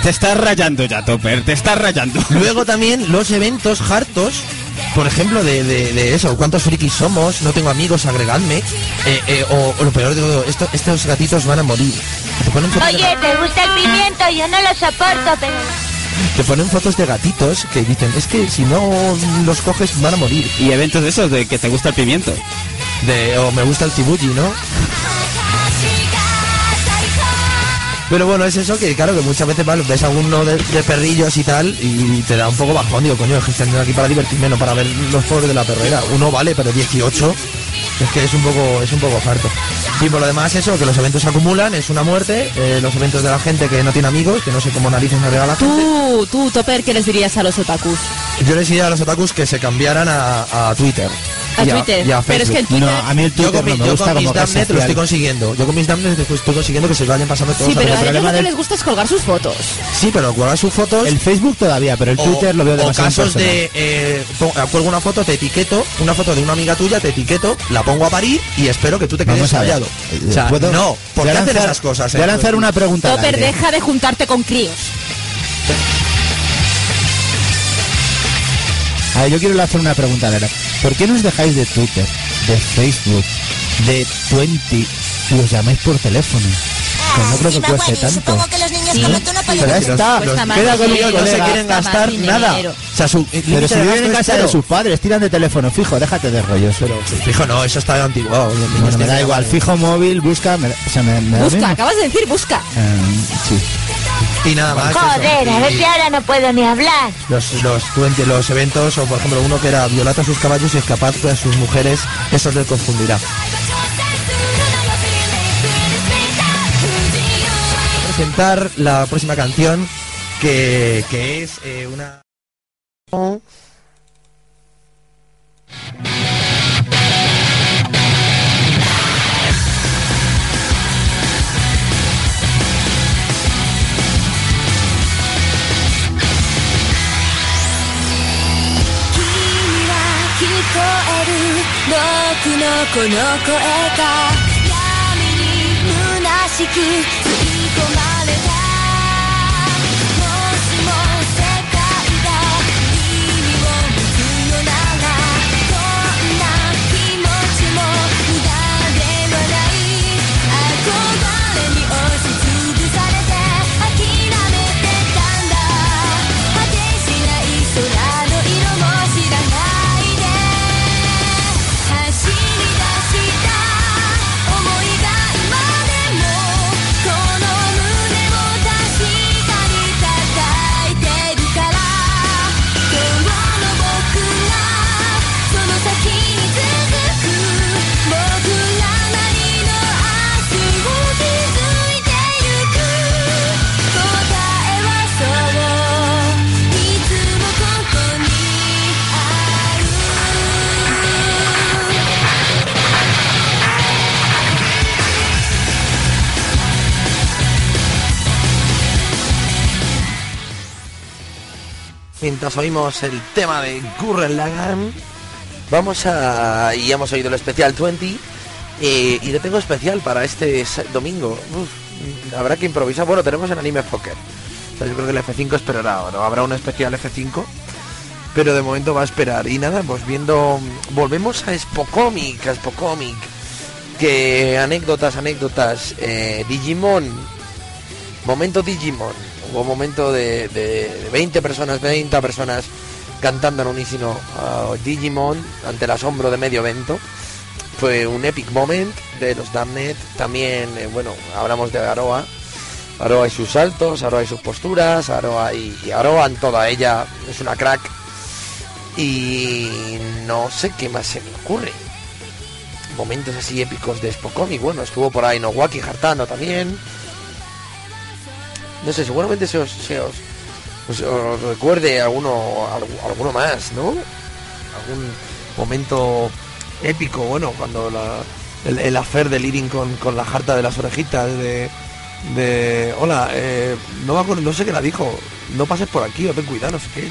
Te estás rayando ya, Topper, te estás rayando. Luego también los eventos hartos, por ejemplo, de, de- de eso, cuántos frikis somos, no tengo amigos, agregadme. eh, eh, o, o lo peor de todo, esto, estos gatitos van a morir. Te ponen fotos de Oye, ¿te gusta el pimiento? Yo no lo soporto, pero... te ponen fotos de gatitos que dicen, es que si no los coges van a morir. Y eventos de esos, de que te gusta el pimiento. De, o me gusta el tibuji, ¿no? Pero bueno, es eso que claro que muchas veces vale, ves a uno de, de perrillos y tal y te da un poco bajón, digo, coño, es que estoy aquí para divertirme, no para ver los pobres de la perrera. Uno vale, pero 18 es que es un poco es un poco harto. Y por lo demás eso, que los eventos se acumulan, es una muerte, eh, los eventos de la gente que no tiene amigos, que no sé cómo narices me regala la gente. Tú, tú, Topper, ¿qué les dirías a los otakus? Yo les diría a los otakus que se cambiaran a, a Twitter. A Y Twitter. y a Pero es que Facebook. Twitter- No, a mí el Yo Twitter con, mi- no me yo gusta con mis Damnet lo estoy consiguiendo. Yo con mis Damnet estoy consiguiendo que se vayan pasando todos Sí, pero a ellos lo que del- les gusta es colgar sus fotos. Sí, pero cuelgar sus fotos. El Facebook todavía, pero el o- Twitter lo veo o demasiado casos impersonal. de eh, pon- cuelgo una foto, te etiqueto, una foto de una amiga tuya, te etiqueto, la pongo a parir y espero que tú te quedes callado. Eh, O sea, ¿puedo- no, ¿por voy qué a hacer lanzar- esas cosas? Voy a eh? lanzar una pregunta Topper, deja de juntarte con críos. A ver, yo quiero lanzar una pregunta aire. ¿Por qué nos dejáis de Twitter, de Facebook, de Twenty y os llamáis por teléfono? Pues no creo que cueste tanto. supongo que los niños Sí. como tú no Pero ya está, más queda con el no se colega. quieren gastar nada. dinero. O sea, su Pero si de viven en casa de sus padres, tiran de teléfono fijo, déjate de rollos. Pero, Fijo, no, eso está antiguo. los niños bueno, me tienen da igual, fijo móvil, busca, me, o sea, me, me Busca, acabas de decir busca. Eh, sí. Y nada más. eso. Joder, a ver si ahora no puedo ni hablar. los, los, 20 los eventos, o por ejemplo uno que era violata a sus caballos y escapad a sus mujeres, eso les confundirá. Presentar la próxima canción que, que es eh, una...「僕のこの声が闇に虚しく吸い込まれ Mientras oímos el tema de Gurren Lagann, vamos a... y hemos oído el especial 20, eh, y le tengo especial para este domingo. Habrá que improvisar. Bueno, tenemos el anime Poker. Yo creo que el F5 esperará, ¿no? Habrá un especial F5, pero de momento va a esperar. Y nada, pues viendo... Volvemos a Spocomic, a Spocomic. Que anécdotas, anécdotas. eh, Digimon. Momento Digimon. Hubo momento de, de 20 personas, 30 personas cantando en unísono a Digimon ante el asombro de medio evento. Fue un epic moment de los Damnet. También, eh, bueno, hablamos de Aroa. Aroa y sus saltos, Aroa y sus posturas, Aroa y, y Aroa en toda ella. Es una crack. Y no sé qué más se me ocurre. Momentos así épicos de Spokomi. Bueno, estuvo por ahí Nowaki Hartano también. No sé, seguramente se os, os recuerde alguno, algu- alguno más, ¿no? Algún momento épico, bueno, cuando el, el affair de Lirin con, con la jarta de las orejitas de... de hola, eh, no me acuerdo, no sé qué la dijo, no pases por aquí o ten cuidado, no sé qué.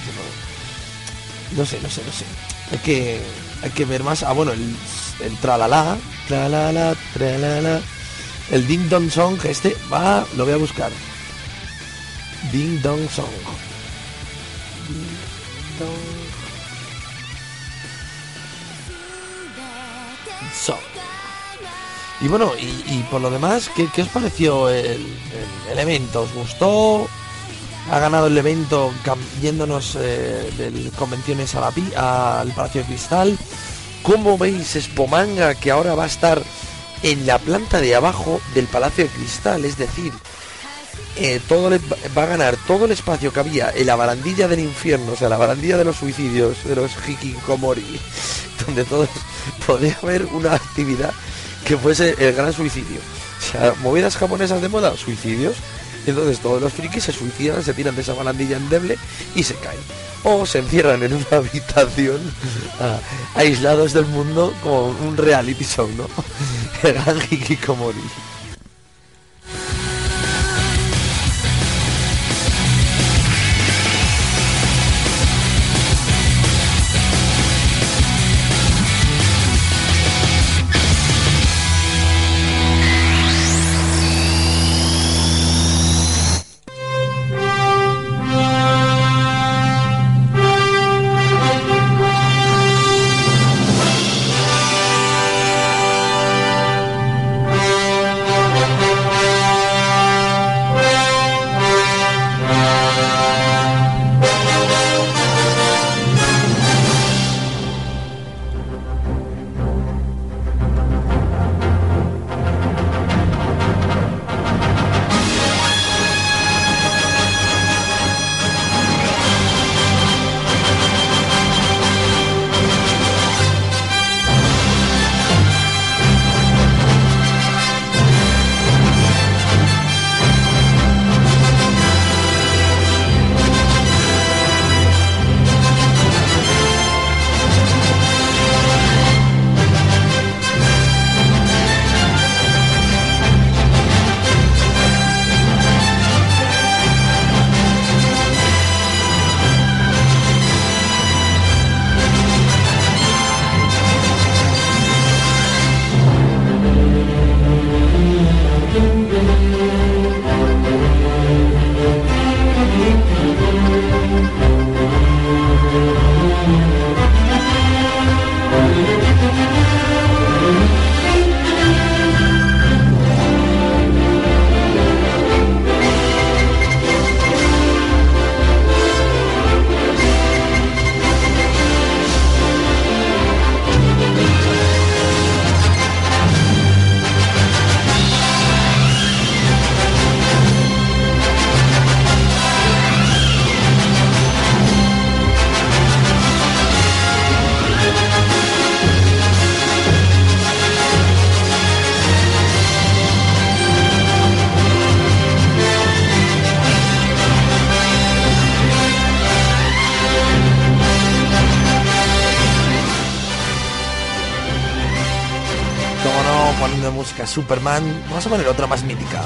no sé, no sé, no sé. Hay que, hay que ver más. Ah, bueno, el, el tralala, tralala, tralala. El ding dong song, este va, lo voy a buscar. Ding Dong Song. Dong Song. Y bueno, y, por lo demás, ¿qué, qué os pareció el, evento? ¿Os gustó? Ha ganado el evento yéndonos eh, de convenciones a la al Palacio de Cristal. ¿Cómo veis Spomanga que ahora va a estar en la planta de abajo del Palacio de Cristal? Es decir, eh, todo le- va a ganar todo el espacio que había en la barandilla del infierno, o sea, la barandilla de los suicidios, de los hikikomori, donde todos podría haber una actividad que fuese el gran suicidio. O sea, movidas japonesas de moda, suicidios. Entonces todos los frikis se suicidan, se tiran de esa barandilla endeble y se caen. O se encierran en una habitación aislados del mundo como un reality show, ¿no? El gran hikikomori. Superman, vamos a poner otra más mítica.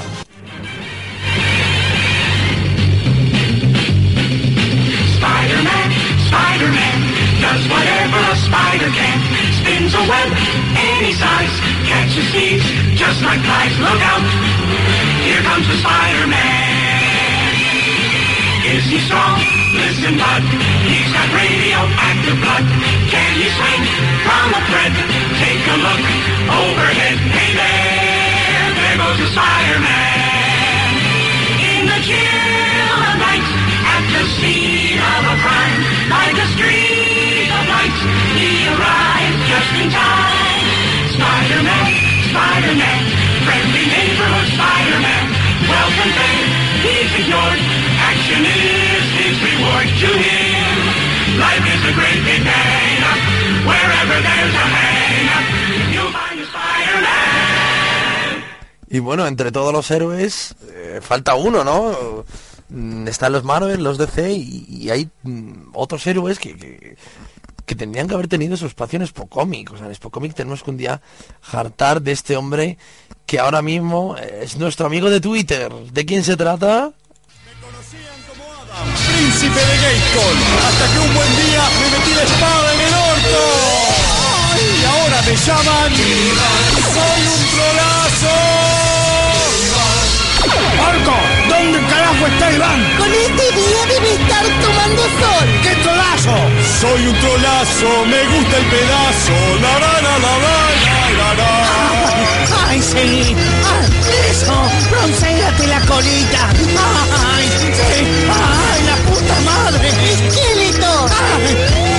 Bueno, entre todos los héroes, eh, falta uno, ¿no? Mm, Están los Marvel, los DC y, y hay mm, otros héroes que, que, tendrían que haber tenido su espacio en Spocomic. O sea, en Spocomic tenemos que un día hartar de este hombre que ahora mismo es nuestro amigo de Twitter. ¿De quién se trata? príncipe de Gayskull, hasta que un buen día me metí la espada en el orto. Y ahora me llaman Soy un trolazo. Orco, ¿dónde carajo está Iván? Con este día debe estar tomando sol. ¡Qué trolazo! Soy un trolazo, me gusta el pedazo. La la la la la la la. Ay, sí. Ah, eso, bronceate la colita. Ay, sí. Ay, la puta madre. Esqueleto. ¿Qué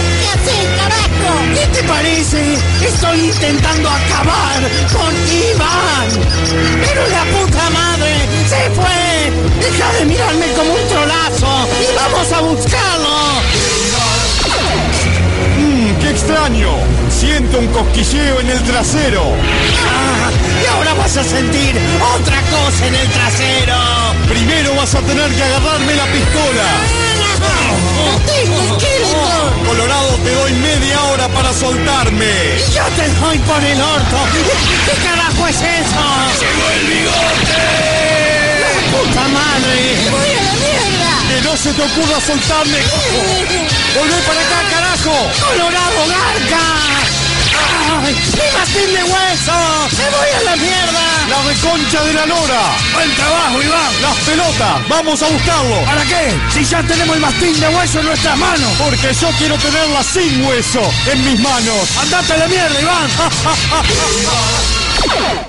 carajo? ¿Qué te parece? Estoy intentando acabar con Iván. Pero la puta madre se fue. Deja de mirarme como un trolazo y vamos a buscarlo. Mmm, qué extraño. Siento un cosquilleo en el trasero. Ah, y ahora vas a sentir otra cosa en el trasero. Primero vas a tener que agarrarme la pistola. ¡No tengo esqueleto! Colorado, te doy media hora para soltarme. Y yo te doy por el orto. ¿Qué carajo es eso? ¡Llegó el bigote! ¡La puta madre! ¡Voy a la mierda! ¡Que no se te ocurra soltarme! ¡Volvé para acá, carajo! ¡Colorado Garca! ¡Ay! ¡Mi mastín de hueso! ¡Me voy a la mierda! ¡La reconcha de la lora! ¡Buen trabajo, Iván! ¡Las pelotas! ¡Vamos a buscarlo! ¿Para qué? Si ya tenemos el mastín de hueso en nuestras manos. Porque yo quiero tenerla sin hueso en mis manos. ¡Andate a la mierda, Iván!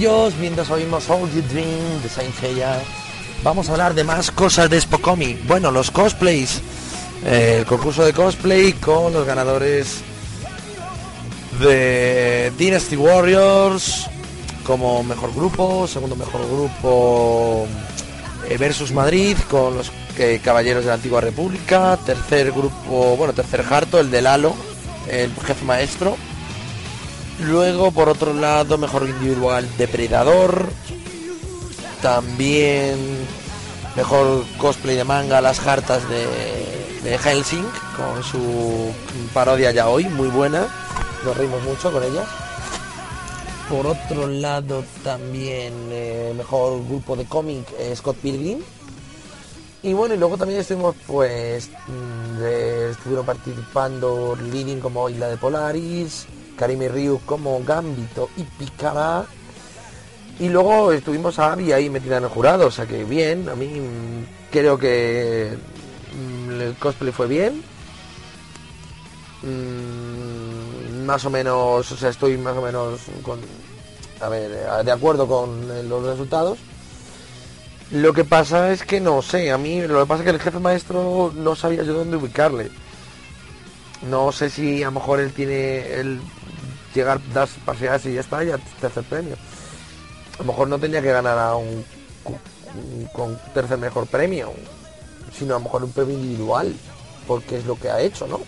Jartillos, mientras oímos All You Dream de Saint Seiya, vamos a hablar de más cosas de Spocomic. Bueno, los cosplays. Eh, el concurso de cosplay con los ganadores de Dynasty Warriors como mejor grupo, segundo mejor grupo eh, versus Madrid con los eh, Caballeros de la Antigua República, tercer grupo, bueno, tercer harto, el de Lalo, el jefe maestro. Luego, por otro lado, mejor individual Depredador. También mejor cosplay de manga, las hartas de, de Helsing, con su parodia ya hoy, muy buena. Nos reímos mucho con ella. por otro lado también eh, mejor grupo de cómic eh, Scott Pilgrim. Y bueno, y luego también estuvimos pues mm, estuvieron participando Leading como Isla de Polaris, Karim y Ryu como Gambito y Picara. Y luego estuvimos a Abby ahí metida en el jurado, o sea que bien, a mí creo que mm, el cosplay fue bien. Mm, más o menos, o sea, estoy más o menos a ver, eh, de acuerdo con eh, los resultados. Lo que pasa es que no sé, a mí lo que pasa es que el jefe maestro no sabía yo dónde ubicarle. No sé si a lo mejor él tiene el llegar, das parciales y ya está, ya tercer premio. A lo mejor no tenía que ganar a un, un- con tercer mejor premio, sino a lo mejor un premio individual, porque es lo que ha hecho, ¿no?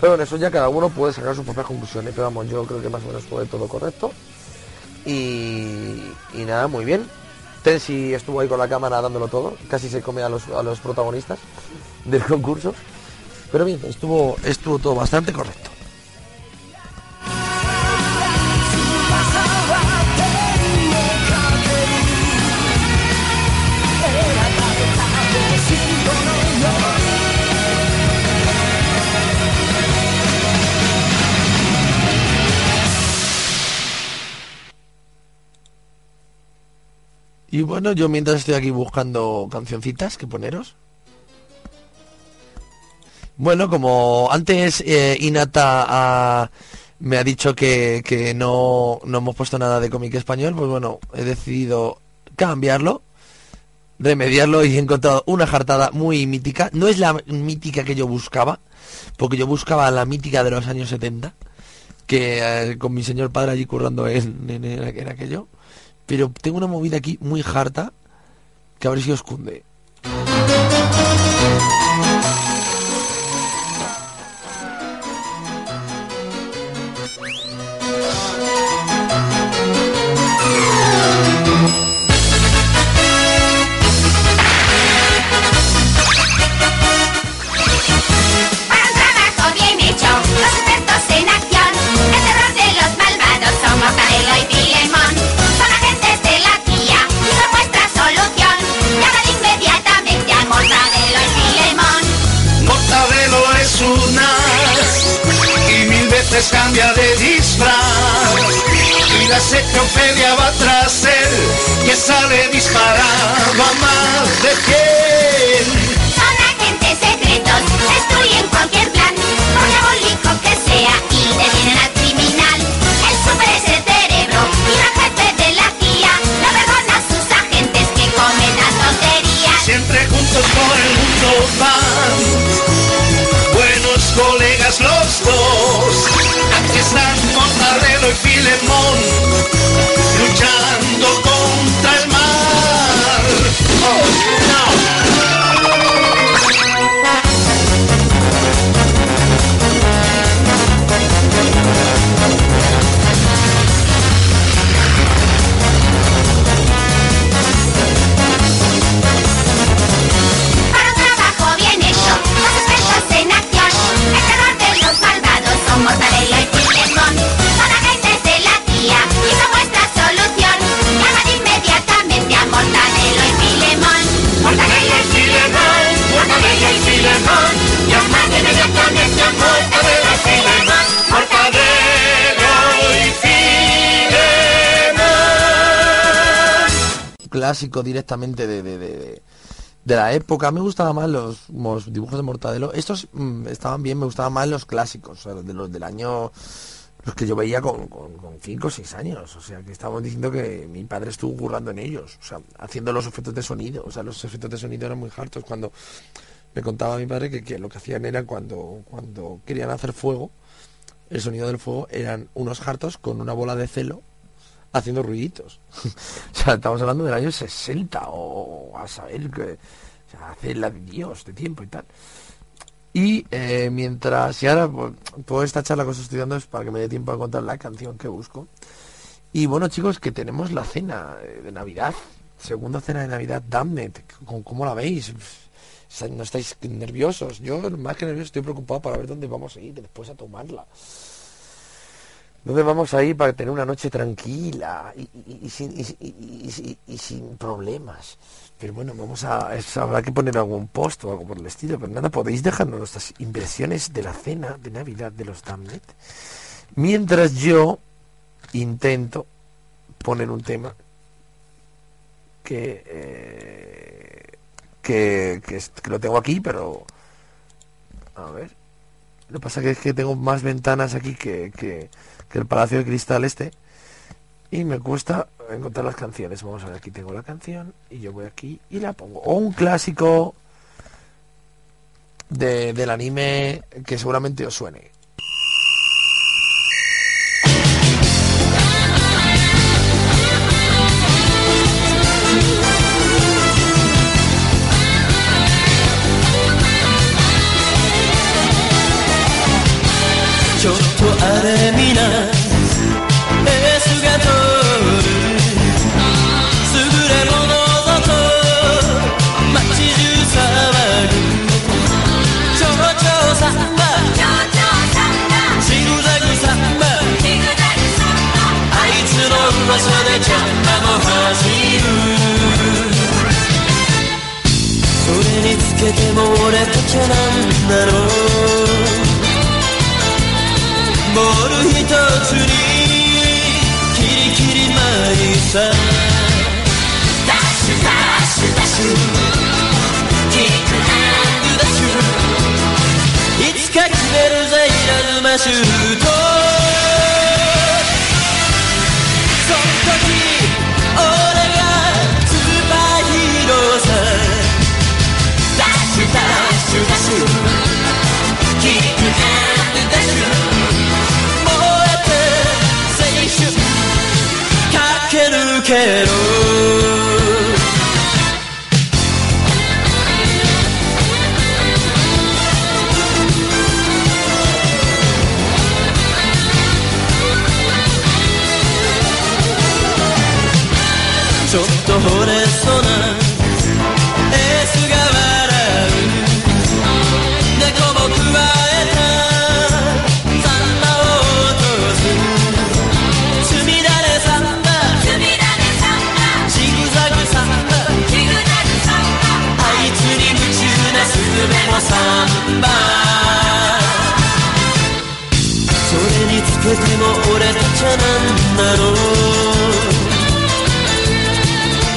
Pero en eso ya cada uno puede sacar sus propias conclusiones, pero vamos, yo creo que más o menos fue todo correcto. Y, y nada, muy bien. Tensi estuvo ahí con la cámara dándolo todo, casi se come a los, a los protagonistas del concurso. Pero bien, estuvo, estuvo todo bastante correcto. Y bueno, yo mientras estoy aquí buscando cancioncitas que poneros. Bueno, como antes eh, Inata ha- me ha dicho que, que no, no hemos puesto nada de cómic español, pues bueno, he decidido cambiarlo, remediarlo y he encontrado una jartada muy mítica. No es la mítica que yo buscaba, porque yo buscaba la mítica de los años 70, que eh, con mi señor padre allí currando en, en- en aquello. Pero tengo una movida aquí muy harta que a ver si os cunde. Veces cambia de disfraz. Y la Ofelia va tras él, que sale disparado a más de cien. Son agentes secretos, destruyen cualquier plan, por diabólico que sea, y detienen al criminal. El super es el cerebro y el jefe de la CIA no perdona a sus agentes que cometan tonterías. Siempre juntos por el mundo van, colegas los dos. Aquí están Mortadelo y Filemón, luchando contra el. Oh, clásico directamente de, de, de- de- la época. Me gustaban más los, dibujos de Mortadelo. Estos mm, estaban bien, me gustaban más los clásicos, o sea, de los del año... Los que yo veía con 5 o 6 años. O sea, que estábamos diciendo que mi padre estuvo currando en ellos. O sea, haciendo los efectos de sonido. O sea, los efectos de sonido eran muy hartos. Cuando me contaba mi padre que, que lo que hacían era cuando, cuando querían hacer fuego, el sonido del fuego eran unos hartos con una bola de celo haciendo ruiditos. o sea, estamos hablando del año 60 o a saber que o sea, hace la Dios de tiempo y tal. Y eh, mientras, y ahora pues, toda esta charla que os estoy dando es para que me dé tiempo a contar la canción que busco. Y bueno chicos, que tenemos la cena de Navidad, segunda cena de Navidad, Damned, ¿cómo, la veis? ¿No estáis nerviosos? Yo más que nervioso estoy preocupado para ver dónde vamos a ir después a tomarla. ¿Dónde vamos a ir para tener una noche tranquila y, sin, problemas? Pero bueno, vamos a... eso habrá que poner algún post o algo por el estilo. Pero nada, podéis dejarnos nuestras impresiones de la cena de Navidad de los Damnet. Mientras yo intento poner un tema que, eh, que, que, es- que lo tengo aquí, pero... A ver. Lo que pasa que es que tengo más ventanas aquí que, que el Palacio de Cristal este. Y me cuesta encontrar las canciones. Vamos a ver, aquí tengo la canción y yo voy aquí y la pongo. O un clásico de, del anime que seguramente os suene. とあれみな。エースが通る優れものだと街中騒ぐ。ちょちょサンバジグザグサンバあいつの噂でチャンバも走る。それにつけても俺たちはなんだろう。ボール一つにキリキリ舞いさ。ダッシュダッシュダッシュ。キックアンドダッシュ。いつか決めるぜいらぬマシュート vaquero. Sotto も俺たちはなんだろう。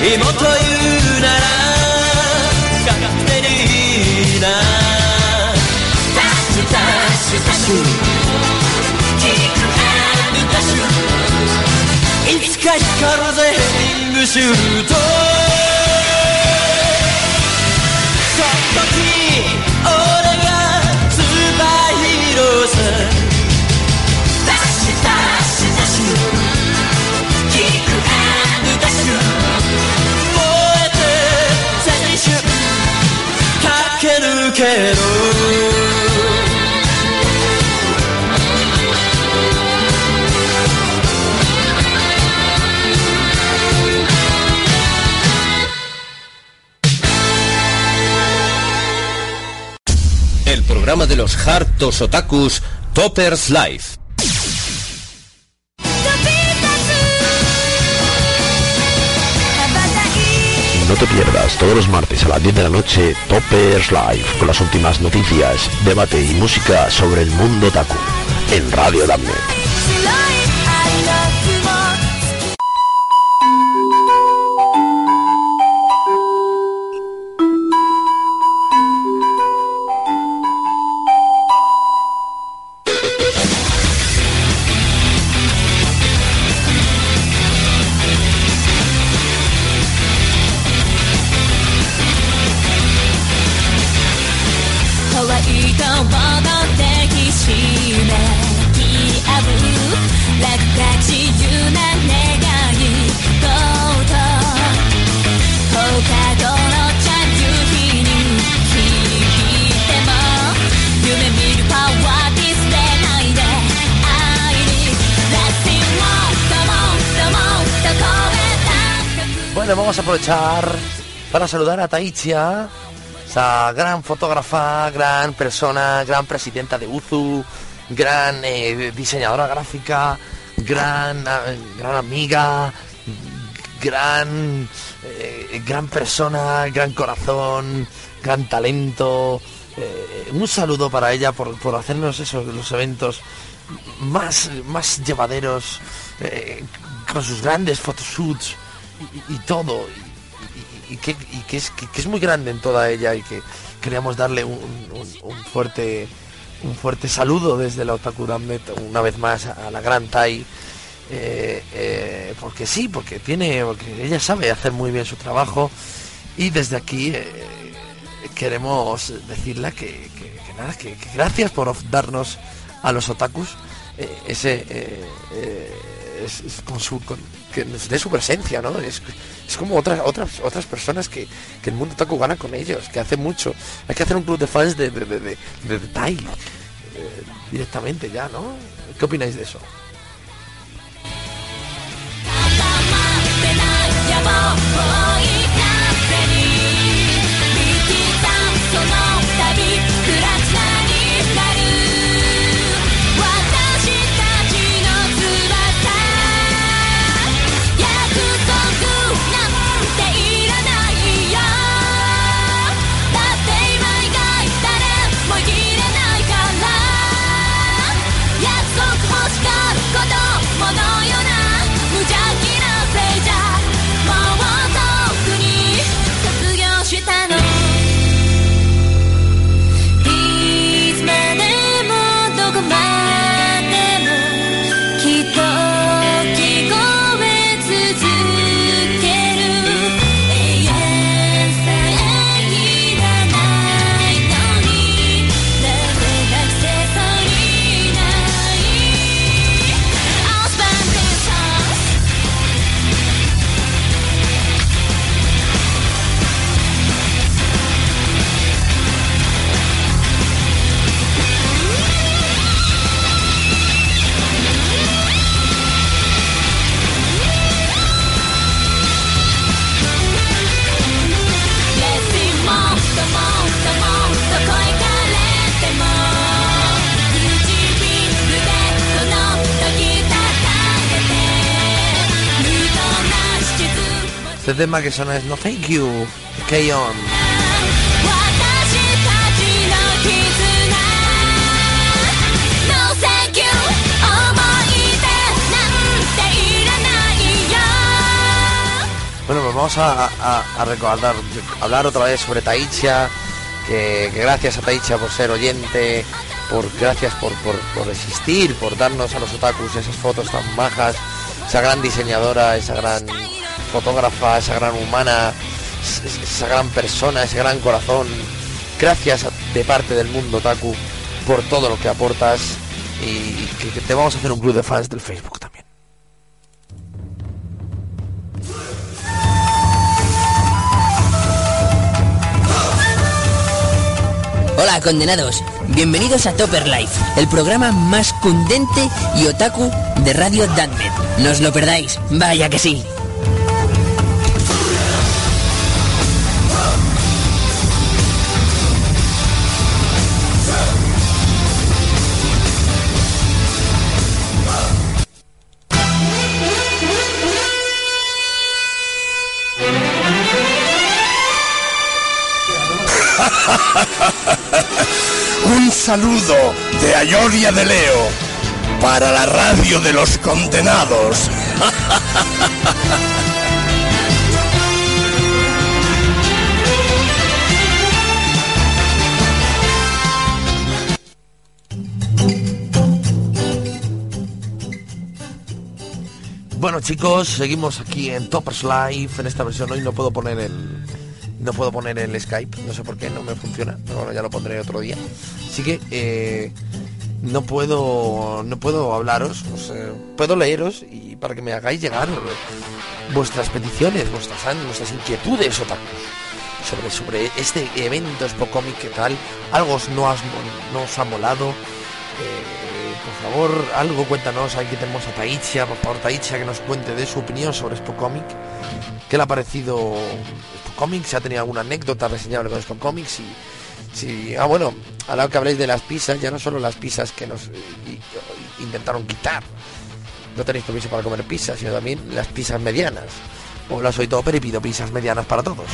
妹言うなら勝手にいいなダッシュダッシュダッシュキックアンドダッシュいつか光る。ぜヘディングシュート El programa de los hartos otakus, Toppers Life. No te pierdas todos los martes a las 10 de la noche Toppers Live con las últimas noticias, debate y música sobre el mundo taku en Radio Damnet.「aprovechar para saludar a Taichia, esa gran fotógrafa, gran persona, gran presidenta de UZU, gran eh, diseñadora gráfica, gran, eh, gran amiga, gran, eh, gran persona, gran corazón, gran talento. Eh, un saludo para ella por, por hacernos esos los eventos más, más llevaderos, con sus grandes photoshoots y todo. Y, que, y que es, que, es muy grande en toda ella y que queríamos darle un, un- fuerte un fuerte saludo desde la Otaku Damnet una vez más a, la gran Tai eh, eh, porque sí, porque tiene, porque ella sabe hacer muy bien su trabajo y desde aquí eh, queremos decirle que, que- nada, que, gracias por darnos a los otakus ese es, es con su con- que nos su presencia, ¿no? Es, es como otras otras otras personas que, que el mundo otaku gana con ellos, que hace mucho. Hay que hacer un club de fans de, de, de, de, de- de Tai, eh, directamente ya, ¿no? ¿Qué opináis de eso? Este tema que suena es No Thank You, K On. Bueno, pues vamos a, recordar, hablar otra vez sobre Taicha, que, gracias a Taicha por ser oyente, por gracias por, por, por, existir, por darnos a los otakus esas fotos tan bajas, esa gran diseñadora, esa gran fotógrafa, esa gran humana, es- es- esa gran persona, ese gran corazón. Gracias de parte del mundo otaku por todo lo que aportas y te vamos a hacer un club de fans del Facebook también. Hola, condenados. Bienvenidos a Topper Life, el programa más cundente y otaku de Radio Danmet. No os lo perdáis, vaya que sí. Saludo de Ayoria de Leo para la radio de los condenados. Bueno chicos, seguimos aquí en Toppers Live en esta versión. Hoy no puedo poner el no puedo poner el Skype, no sé por qué, no me funciona, pero bueno, ya lo pondré otro día. Así que eh, no puedo no puedo hablaros, o puedo leeros y para que me hagáis llegar vuestras peticiones, vuestras vuestras inquietudes otakus sobre sobre este evento Expo Comic que tal, algo no, no os ha molado. Eh, por favor, algo cuéntanos, aquí tenemos a Taicha, por favor Taicha que nos cuente de su opinión sobre Expo Comic. ¿Qué le ha parecido Expo Comics? Si ha tenido alguna anécdota reseñable con Expo Comics y si ah bueno, ahora que habléis de las pizzas, ya no solo las pizzas que nos eh, intentaron quitar, no tenéis permiso para comer pizza, sino también las pizzas medianas. Hola, soy Topper y pido pizzas medianas para todos.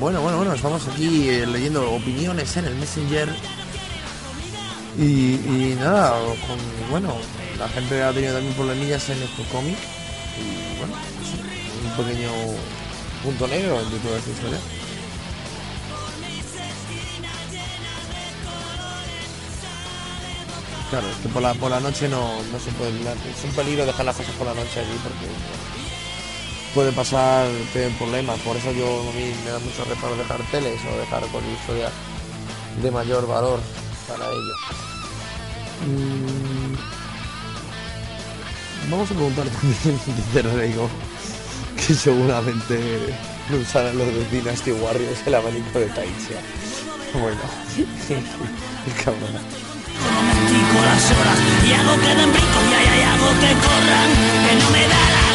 Bueno, bueno, bueno, estamos aquí eh, leyendo opiniones en el Messenger. Y, nada, bueno, la gente ha tenido también problemillas en nuestro cómic. Y bueno, sí, un pequeño punto negro en toda esta historia. Claro, que por la, por la noche no, no se puede. Es un peligro dejar las cosas por la noche allí porque puede pasar tienen problemas. Por eso yo a mí me da mucho reparo dejar teles o dejar con historia de mayor valor para ello. Mm, Vamos a preguntar también, dice Reigo, que seguramente no usarán los de Dynasty Warriors el abanico de Taisia. Bueno, cabrón. Domestico las horas y hago que den brincos y ay, ay, hago que corran Que no me da la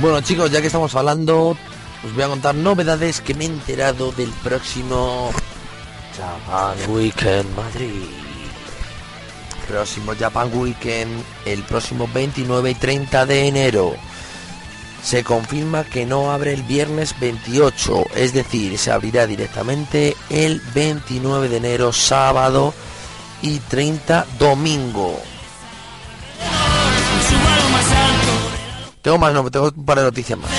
Bueno chicos, ya que estamos hablando, os voy a contar novedades que me he enterado del próximo Japan Weekend Madrid. Próximo Japan Weekend, el próximo 29 y 30 de enero. Se confirma que no abre el viernes 28, es decir, se abrirá directamente el 29 de enero, sábado y 30 domingo. Tengo más, no, tengo un par de noticias más.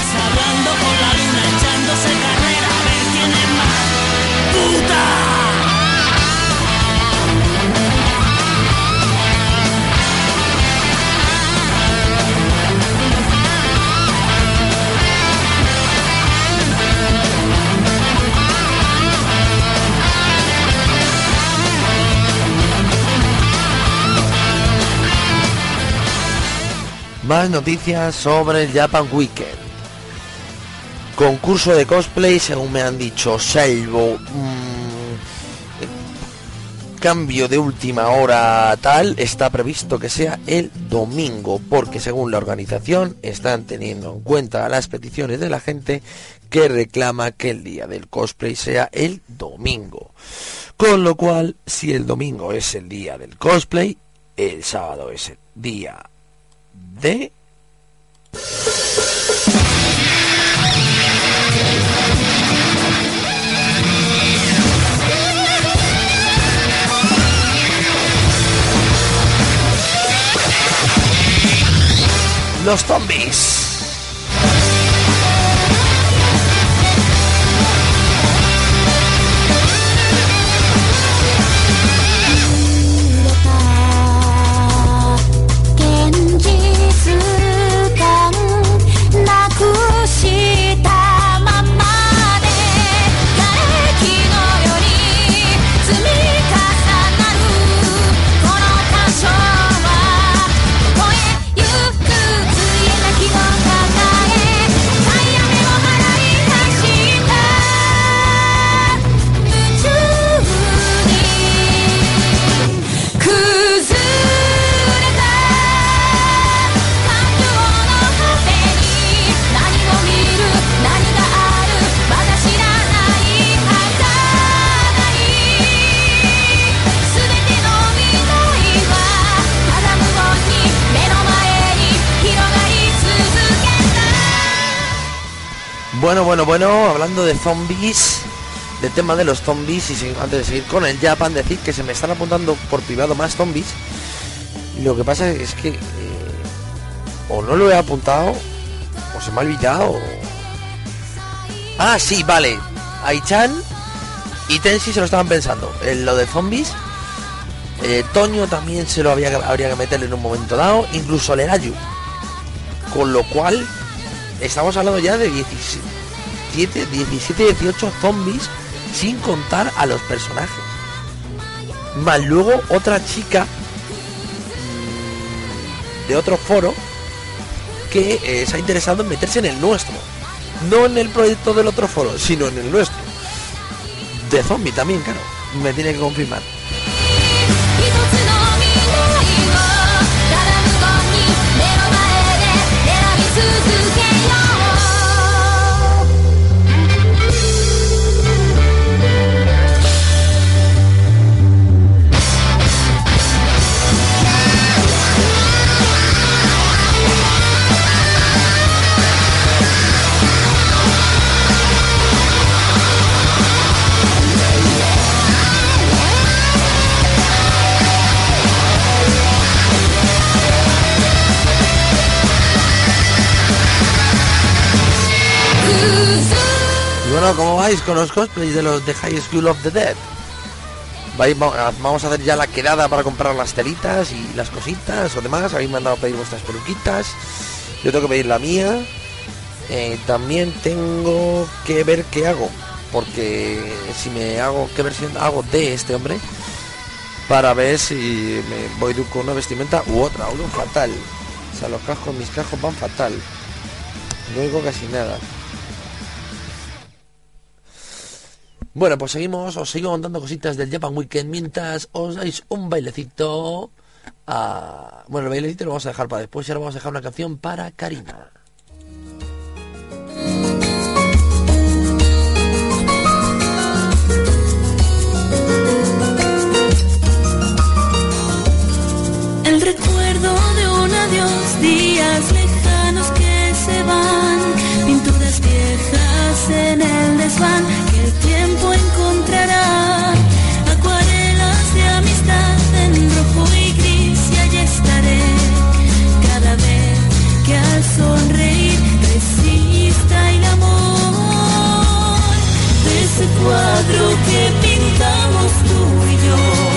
Más noticias sobre el Japan Weekend. Concurso de cosplay, según me han dicho, salvo mm, cambio de última hora tal, está previsto que sea el domingo, porque según la organización están teniendo en cuenta las peticiones de la gente que reclama que el día del cosplay sea el domingo. Con lo cual, si el domingo es el día del cosplay, el sábado es el día de los zombies. Zombies, del tema de los zombies y antes de seguir con el Japan, decir que se me están apuntando por privado más zombies. Lo que pasa es que eh, o no lo he apuntado o se me ha olvidado. Ah, sí, vale. Aichan y Tensi se lo estaban pensando. En lo de zombies. eh, Toño también se lo había, habría que meterle en un momento dado. Incluso Lerayu. Con lo cual, estamos hablando ya de 17, 17, 18 zombies sin contar a los personajes. Más luego otra chica mm, de otro foro que eh, se ha interesado en meterse en el nuestro. No en el proyecto del otro foro, sino en el nuestro. De zombie también, claro. Me tiene que confirmar. Bueno, ¿cómo vais con los cosplays de los de High School of the Dead? Va- Vamos a hacer ya la quedada para comprar las telitas y las cositas o demás. Habéis mandado a pedir vuestras peluquitas. Yo tengo que pedir la mía. Eh, también tengo que ver qué hago. Porque si me hago, qué versión hago de este hombre. Para ver si me voy con una vestimenta u otra. Uno fatal. O sea, los cascos, mis cascos van fatal. No oigo casi nada. Bueno, pues seguimos, os sigo contando cositas del Japan Weekend mientras os dais un bailecito. Bueno, el bailecito lo vamos a dejar para después y ahora vamos a dejar una canción para Karina. El recuerdo de un adiós, días lejanos que se van, pinturas viejas en el desván acuarelas de amistad en rojo y gris y allí estaré. Cada vez que al sonreír resista el amor de ese cuadro que pintamos tú y yo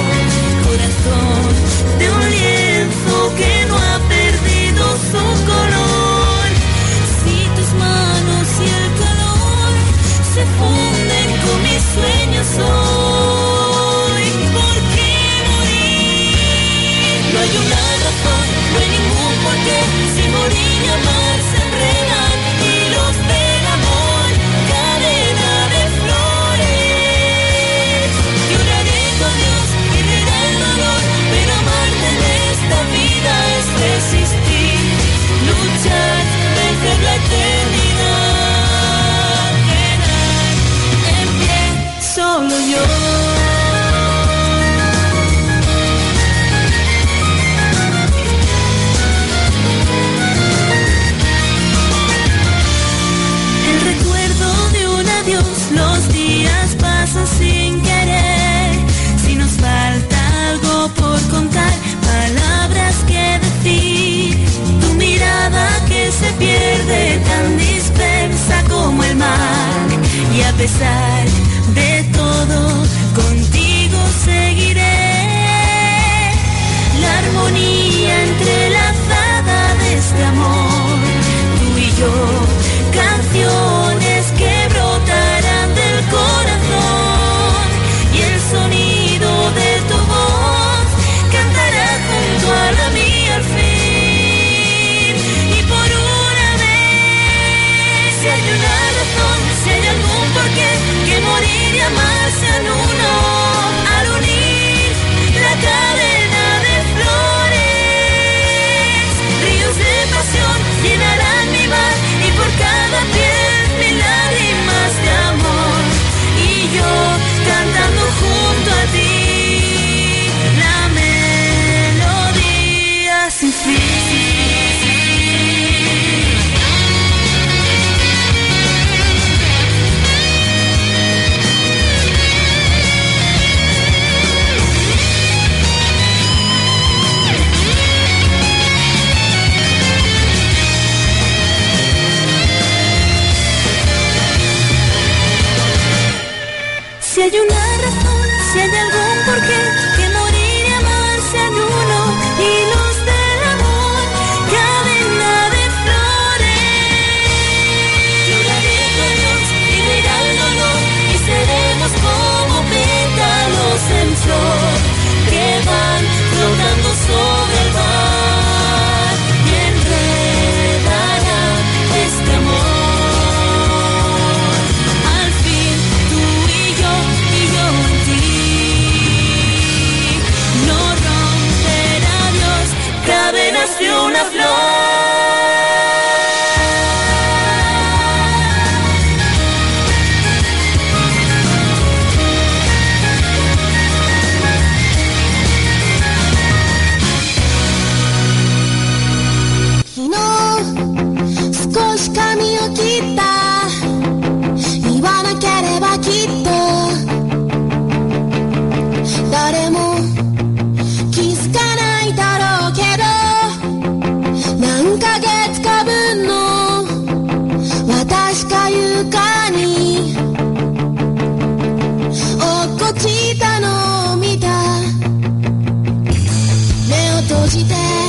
閉じて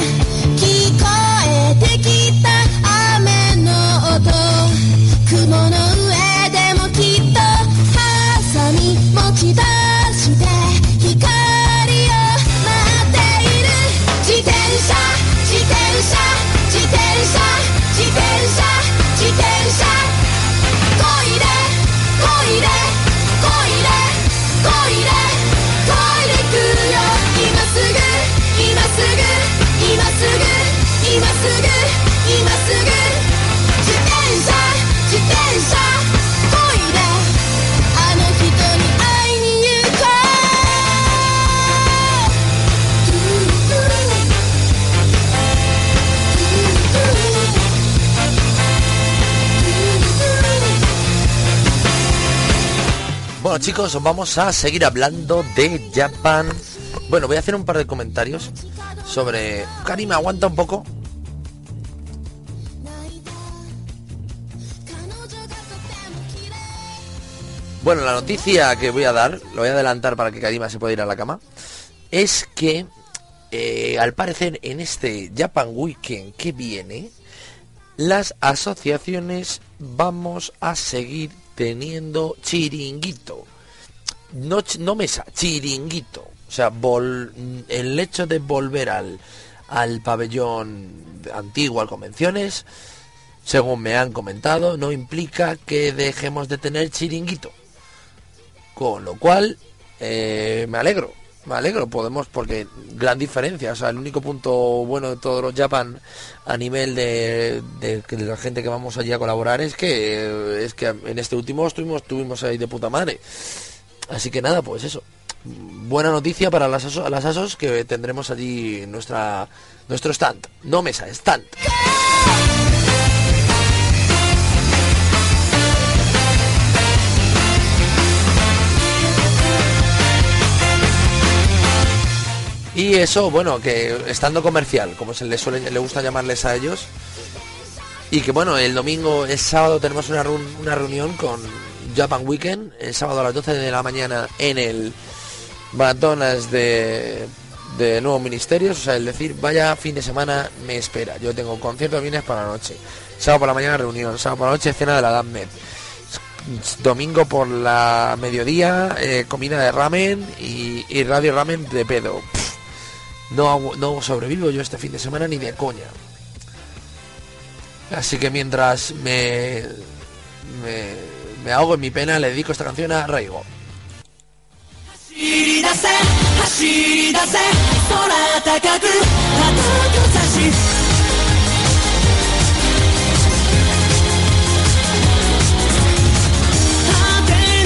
Bueno chicos, vamos a seguir hablando de Japan. Bueno, voy a hacer un par de comentarios sobre... Cari, ¿me aguanta un poco? Bueno, la noticia que voy a dar, lo voy a adelantar para que Karima se pueda ir a la cama, es que eh, al parecer en este Japan Weekend que viene, las asociaciones vamos a seguir teniendo chiringuito. No, no mesa, chiringuito. O sea, el hecho de volver al, al pabellón antiguo, al convenciones, según me han comentado, no implica que dejemos de tener chiringuito. Con lo cual, eh, me alegro, me alegro, podemos, porque gran diferencia, o sea, el único punto bueno de todos los Japan a nivel de, la gente que vamos allí a colaborar es que es que en este último estuvimos, estuvimos ahí de puta madre. Así que nada, pues eso. Buena noticia para las asos, las asos que tendremos allí nuestra nuestro stand. No mesa, stand. Y eso, bueno, que estando comercial, como se le suele le gusta llamarles a ellos. Y que bueno, el domingo, el sábado tenemos una, una reunión con Japan Weekend, el sábado a las 12 de la mañana en el McDonald's de, de Nuevos Ministerios, o sea, el decir, vaya fin de semana me espera. Yo tengo concierto viernes para la noche, sábado por la mañana reunión, sábado por la noche cena de la DAMNET, domingo por la mediodía eh, comida de ramen y, radio ramen de pedo. no, agu- no sobrevivo yo este fin de semana ni de coña. Así que mientras me, me, me ahogo en mi pena, le dedico esta canción a Raigo. 走り出せ走り出せ空高く叩く差し果て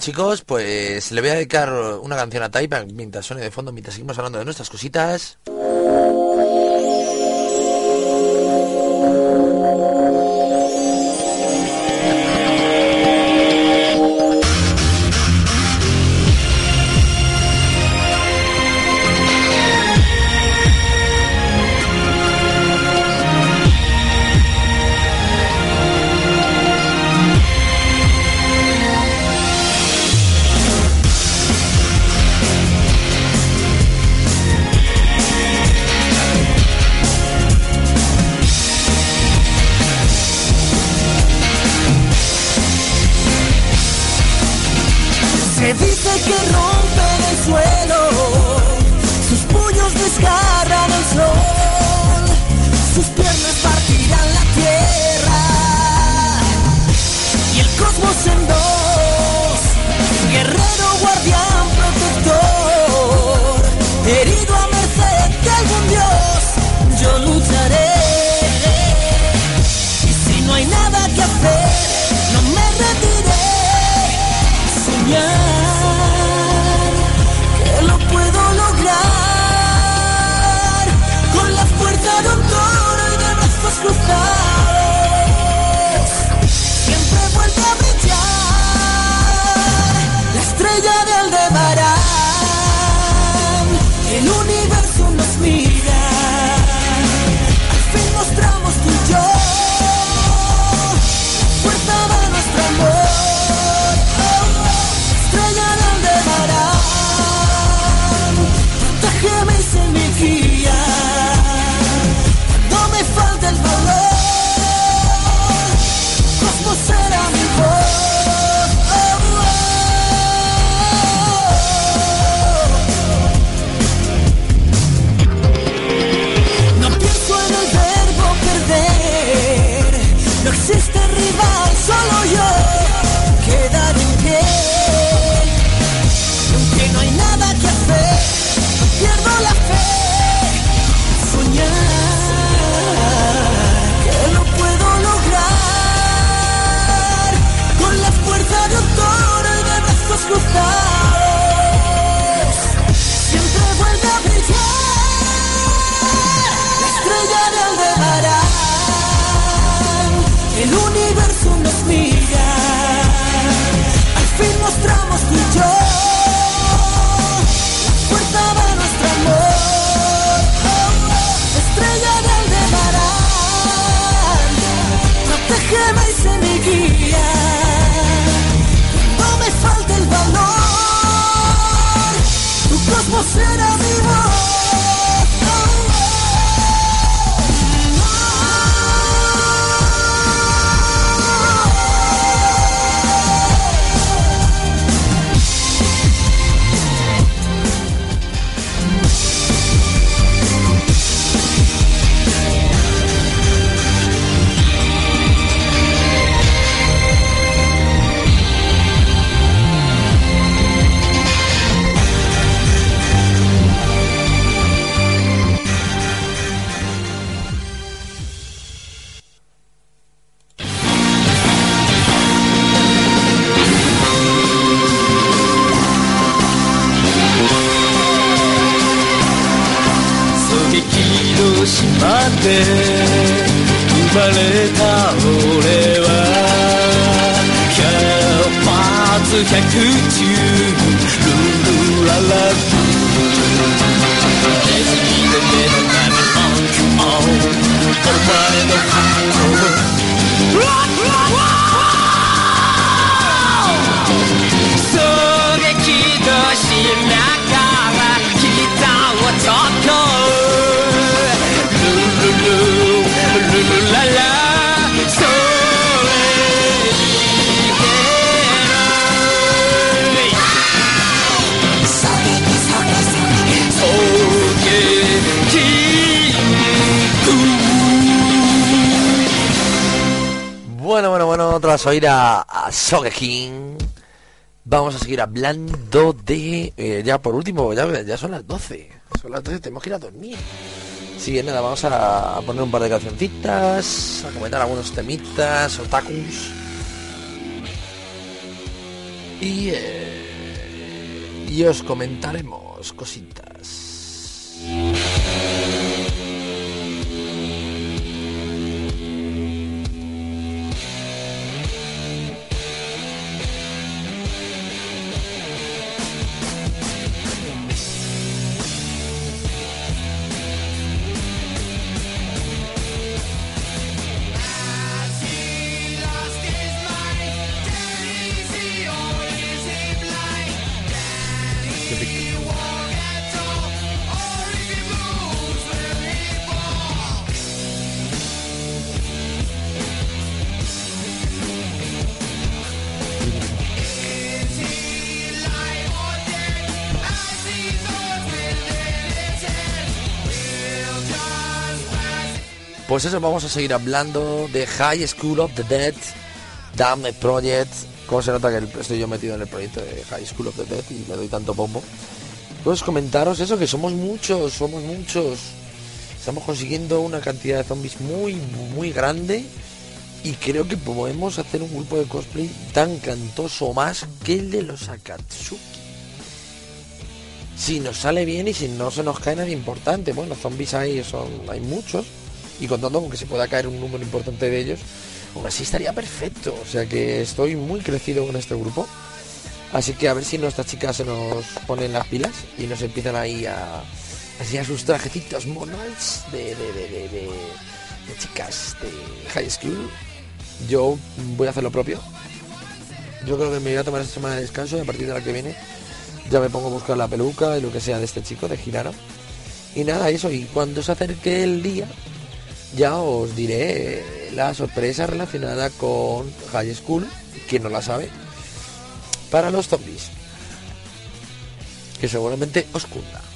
chicos, pues le voy a dedicar una canción a Taipa mientras suene de fondo, mientras seguimos hablando de nuestras cositas. tras oír a, a Sogeking, vamos a seguir hablando de... Eh, ya por último, ya, ya son las 12. Son las 12, tenemos que ir a dormir. Sí, bien, nada, vamos a poner un par de cancioncitas, a comentar algunos temitas, otakus. Y, eh, y os comentaremos cositas. Pues eso, vamos a seguir hablando de High School of the Dead, Damned Project. ¿Cómo se nota que estoy yo metido en el proyecto de High School of the Dead y le doy tanto pombo? Pues comentaros eso, que somos muchos, somos muchos. Estamos consiguiendo una cantidad de zombies muy, muy grande. Y creo que podemos hacer un grupo de cosplay tan cantoso más que el de los Akatsuki. Si nos sale bien y si no se nos cae nadie importante. Bueno, zombies hay, son, hay muchos. Y contando con que se pueda caer un número importante de ellos, aún así estaría perfecto. O sea que estoy muy crecido con este grupo. Así que a ver si nuestras chicas se nos ponen las pilas y nos empiezan ahí a, enseñar sus trajecitos monos de, de, de, de- de- de chicas de high school. Yo voy a hacer lo propio. Yo creo que me voy a tomar esta semana de descanso y a partir de la que viene ya me pongo a buscar la peluca y lo que sea de este chico, de Girano. Y nada, eso. Y cuando se acerque el día, ya os diré la sorpresa relacionada con High School, quien no la sabe, para los zombies. Que seguramente os cunda.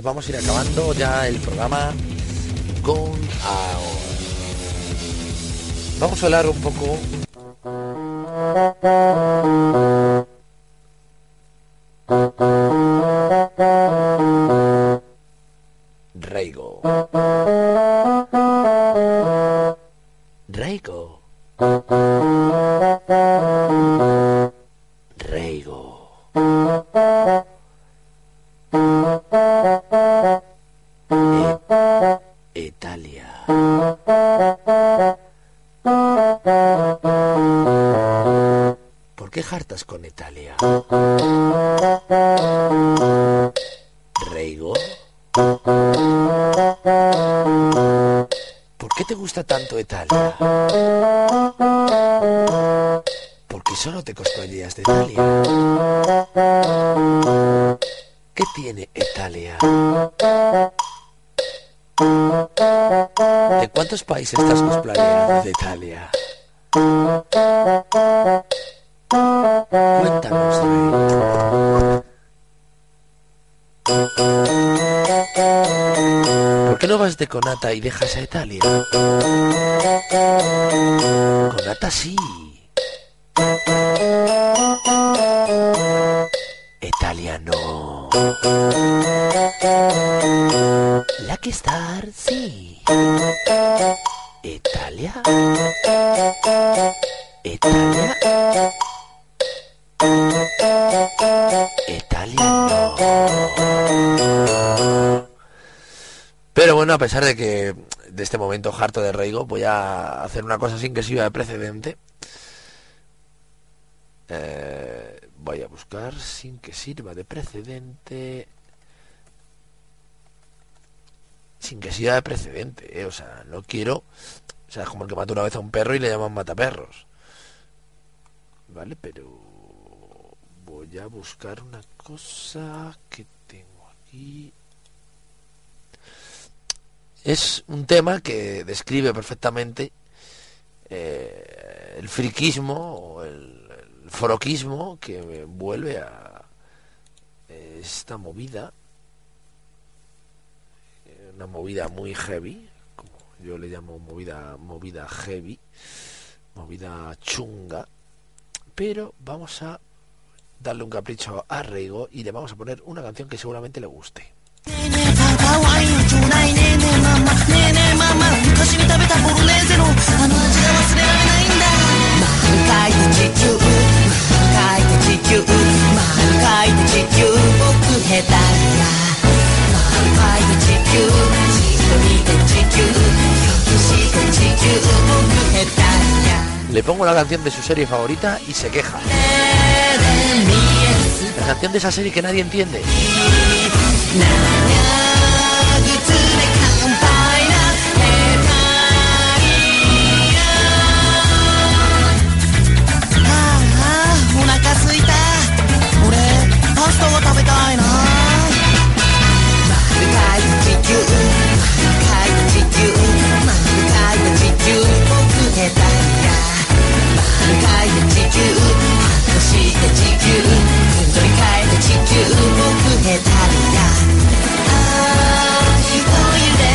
Pues vamos a ir acabando ya el programa con. Vamos a hablar un poco Italia? ¿Por qué solo te costó ideas de Italia? ¿Qué tiene Italia? ¿De cuántos países estás cosplayando de Italia? Cuéntanos. ¿Por qué no vas de Conata y dejas a Italia? Pesar de que de este momento harto de Reigo, voy a hacer una cosa sin que sirva de precedente. Eh, voy a buscar sin que sirva de precedente. Sin que sirva de precedente, eh, o sea, no quiero. O sea, es como el que mata una vez a un perro y le llaman mataperros. Vale, pero voy a buscar una cosa que tengo aquí. Es un tema que describe perfectamente eh, el friquismo o el, el foroquismo que vuelve a esta movida. Eh, Una movida muy heavy, como yo le llamo movida, movida heavy, movida chunga. Pero vamos a darle un capricho a Reigo y le vamos a poner una canción que seguramente le guste. かわいいちょうだいねえねえママねえねえママ昔に食べたボロネーゼのあの味が忘れられないんだ満開で地球満開で地球満開で地球僕下手や満開で地球一人で地球よして地球僕下手や Le pongo la canción de su serie favorita y se queja. La canción de esa serie que nadie entiende. 世界の。かい地球。丸かい地球。丸かい地球。僕へだ丸かい地球。発して地球。取り替えた地球。僕へだ愛を揺れ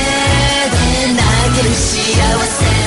で泣げる幸せ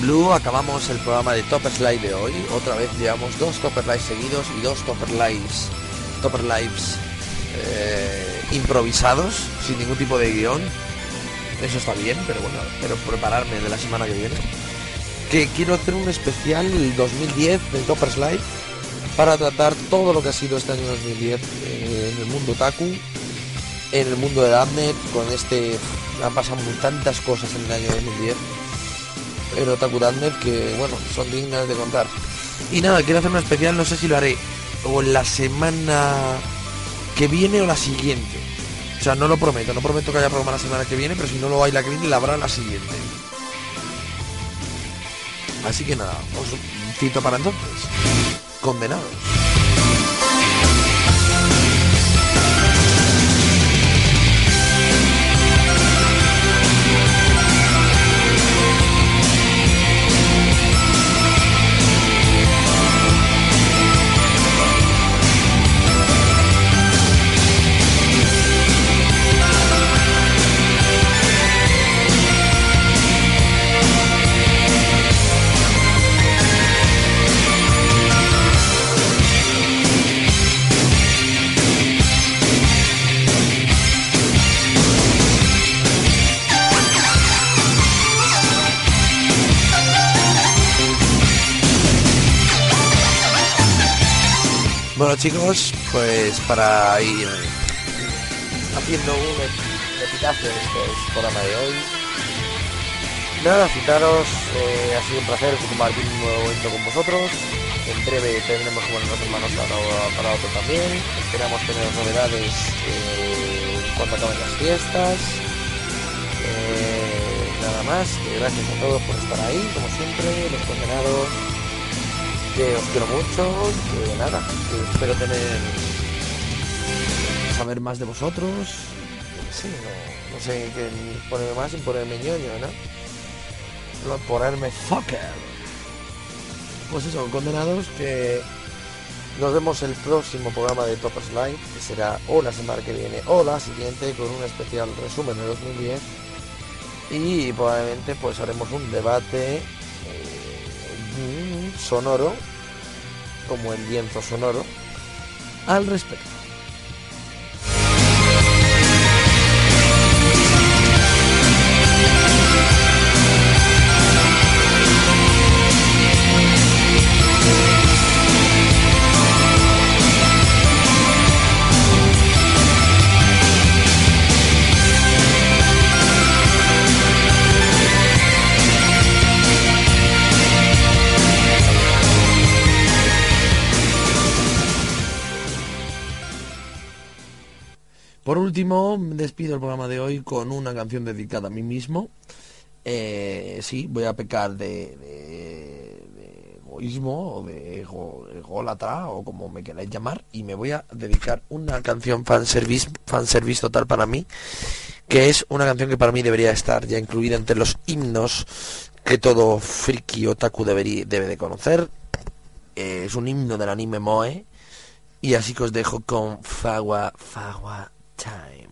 Blue acabamos el programa de Topper Slide de hoy. Otra vez llevamos dos Topper Lives seguidos y dos Topper Lives, Topper Lives eh, improvisados, sin ningún tipo de guion. Eso está bien, pero bueno, espero prepararme de la semana que viene. Que quiero hacer un especial 2010 de Topper Slide para tratar todo lo que ha sido este año 2010 eh, en el mundo Taku, en el mundo de Damnet, con este... Han pasado tantas cosas en el año 2010 en Otaku que, bueno, son dignas de contar. Y nada, quiero hacer una especial, no sé si lo haré o la semana que viene o la siguiente. O sea, no lo prometo, no prometo que haya programa la semana que viene, pero si no lo hay la que la habrá la siguiente. Así que nada, os cito para entonces. Condenados. Chicos, pues para ir haciendo un epitafio de este programa de hoy. Nada, citaros, eh, ha sido un placer compartir un nuevo evento con vosotros. En breve tendremos como los hermanos para, para otro también. Esperamos tener novedades eh, cuando acaben las fiestas. Eh, nada más, gracias a todos por estar ahí, como siempre, los condenados que os quiero mucho, que nada, espero tener saber más de vosotros. Sí, no, no sé qué ponerme más sin ponerme ñoño, ¿no? No ponerme fucker. Pues eso, condenados que nos vemos el próximo programa de Toppers Live, que será o la semana que viene o la siguiente con un especial resumen de 2010 y probablemente pues haremos un debate eh, sonoro, como el lienzo sonoro, al respecto. Último, despido el programa de hoy con una canción dedicada a mí mismo. Eh, sí, voy a pecar de, de- de egoísmo o de ego, o como me queráis llamar y me voy a dedicar una canción fanservice, fanservice total para mí, que es una canción que para mí debería estar ya incluida entre los himnos que todo friki otaku debería, debe de conocer. Eh, es un himno del anime Moe y así que os dejo con Fawa Fawa time.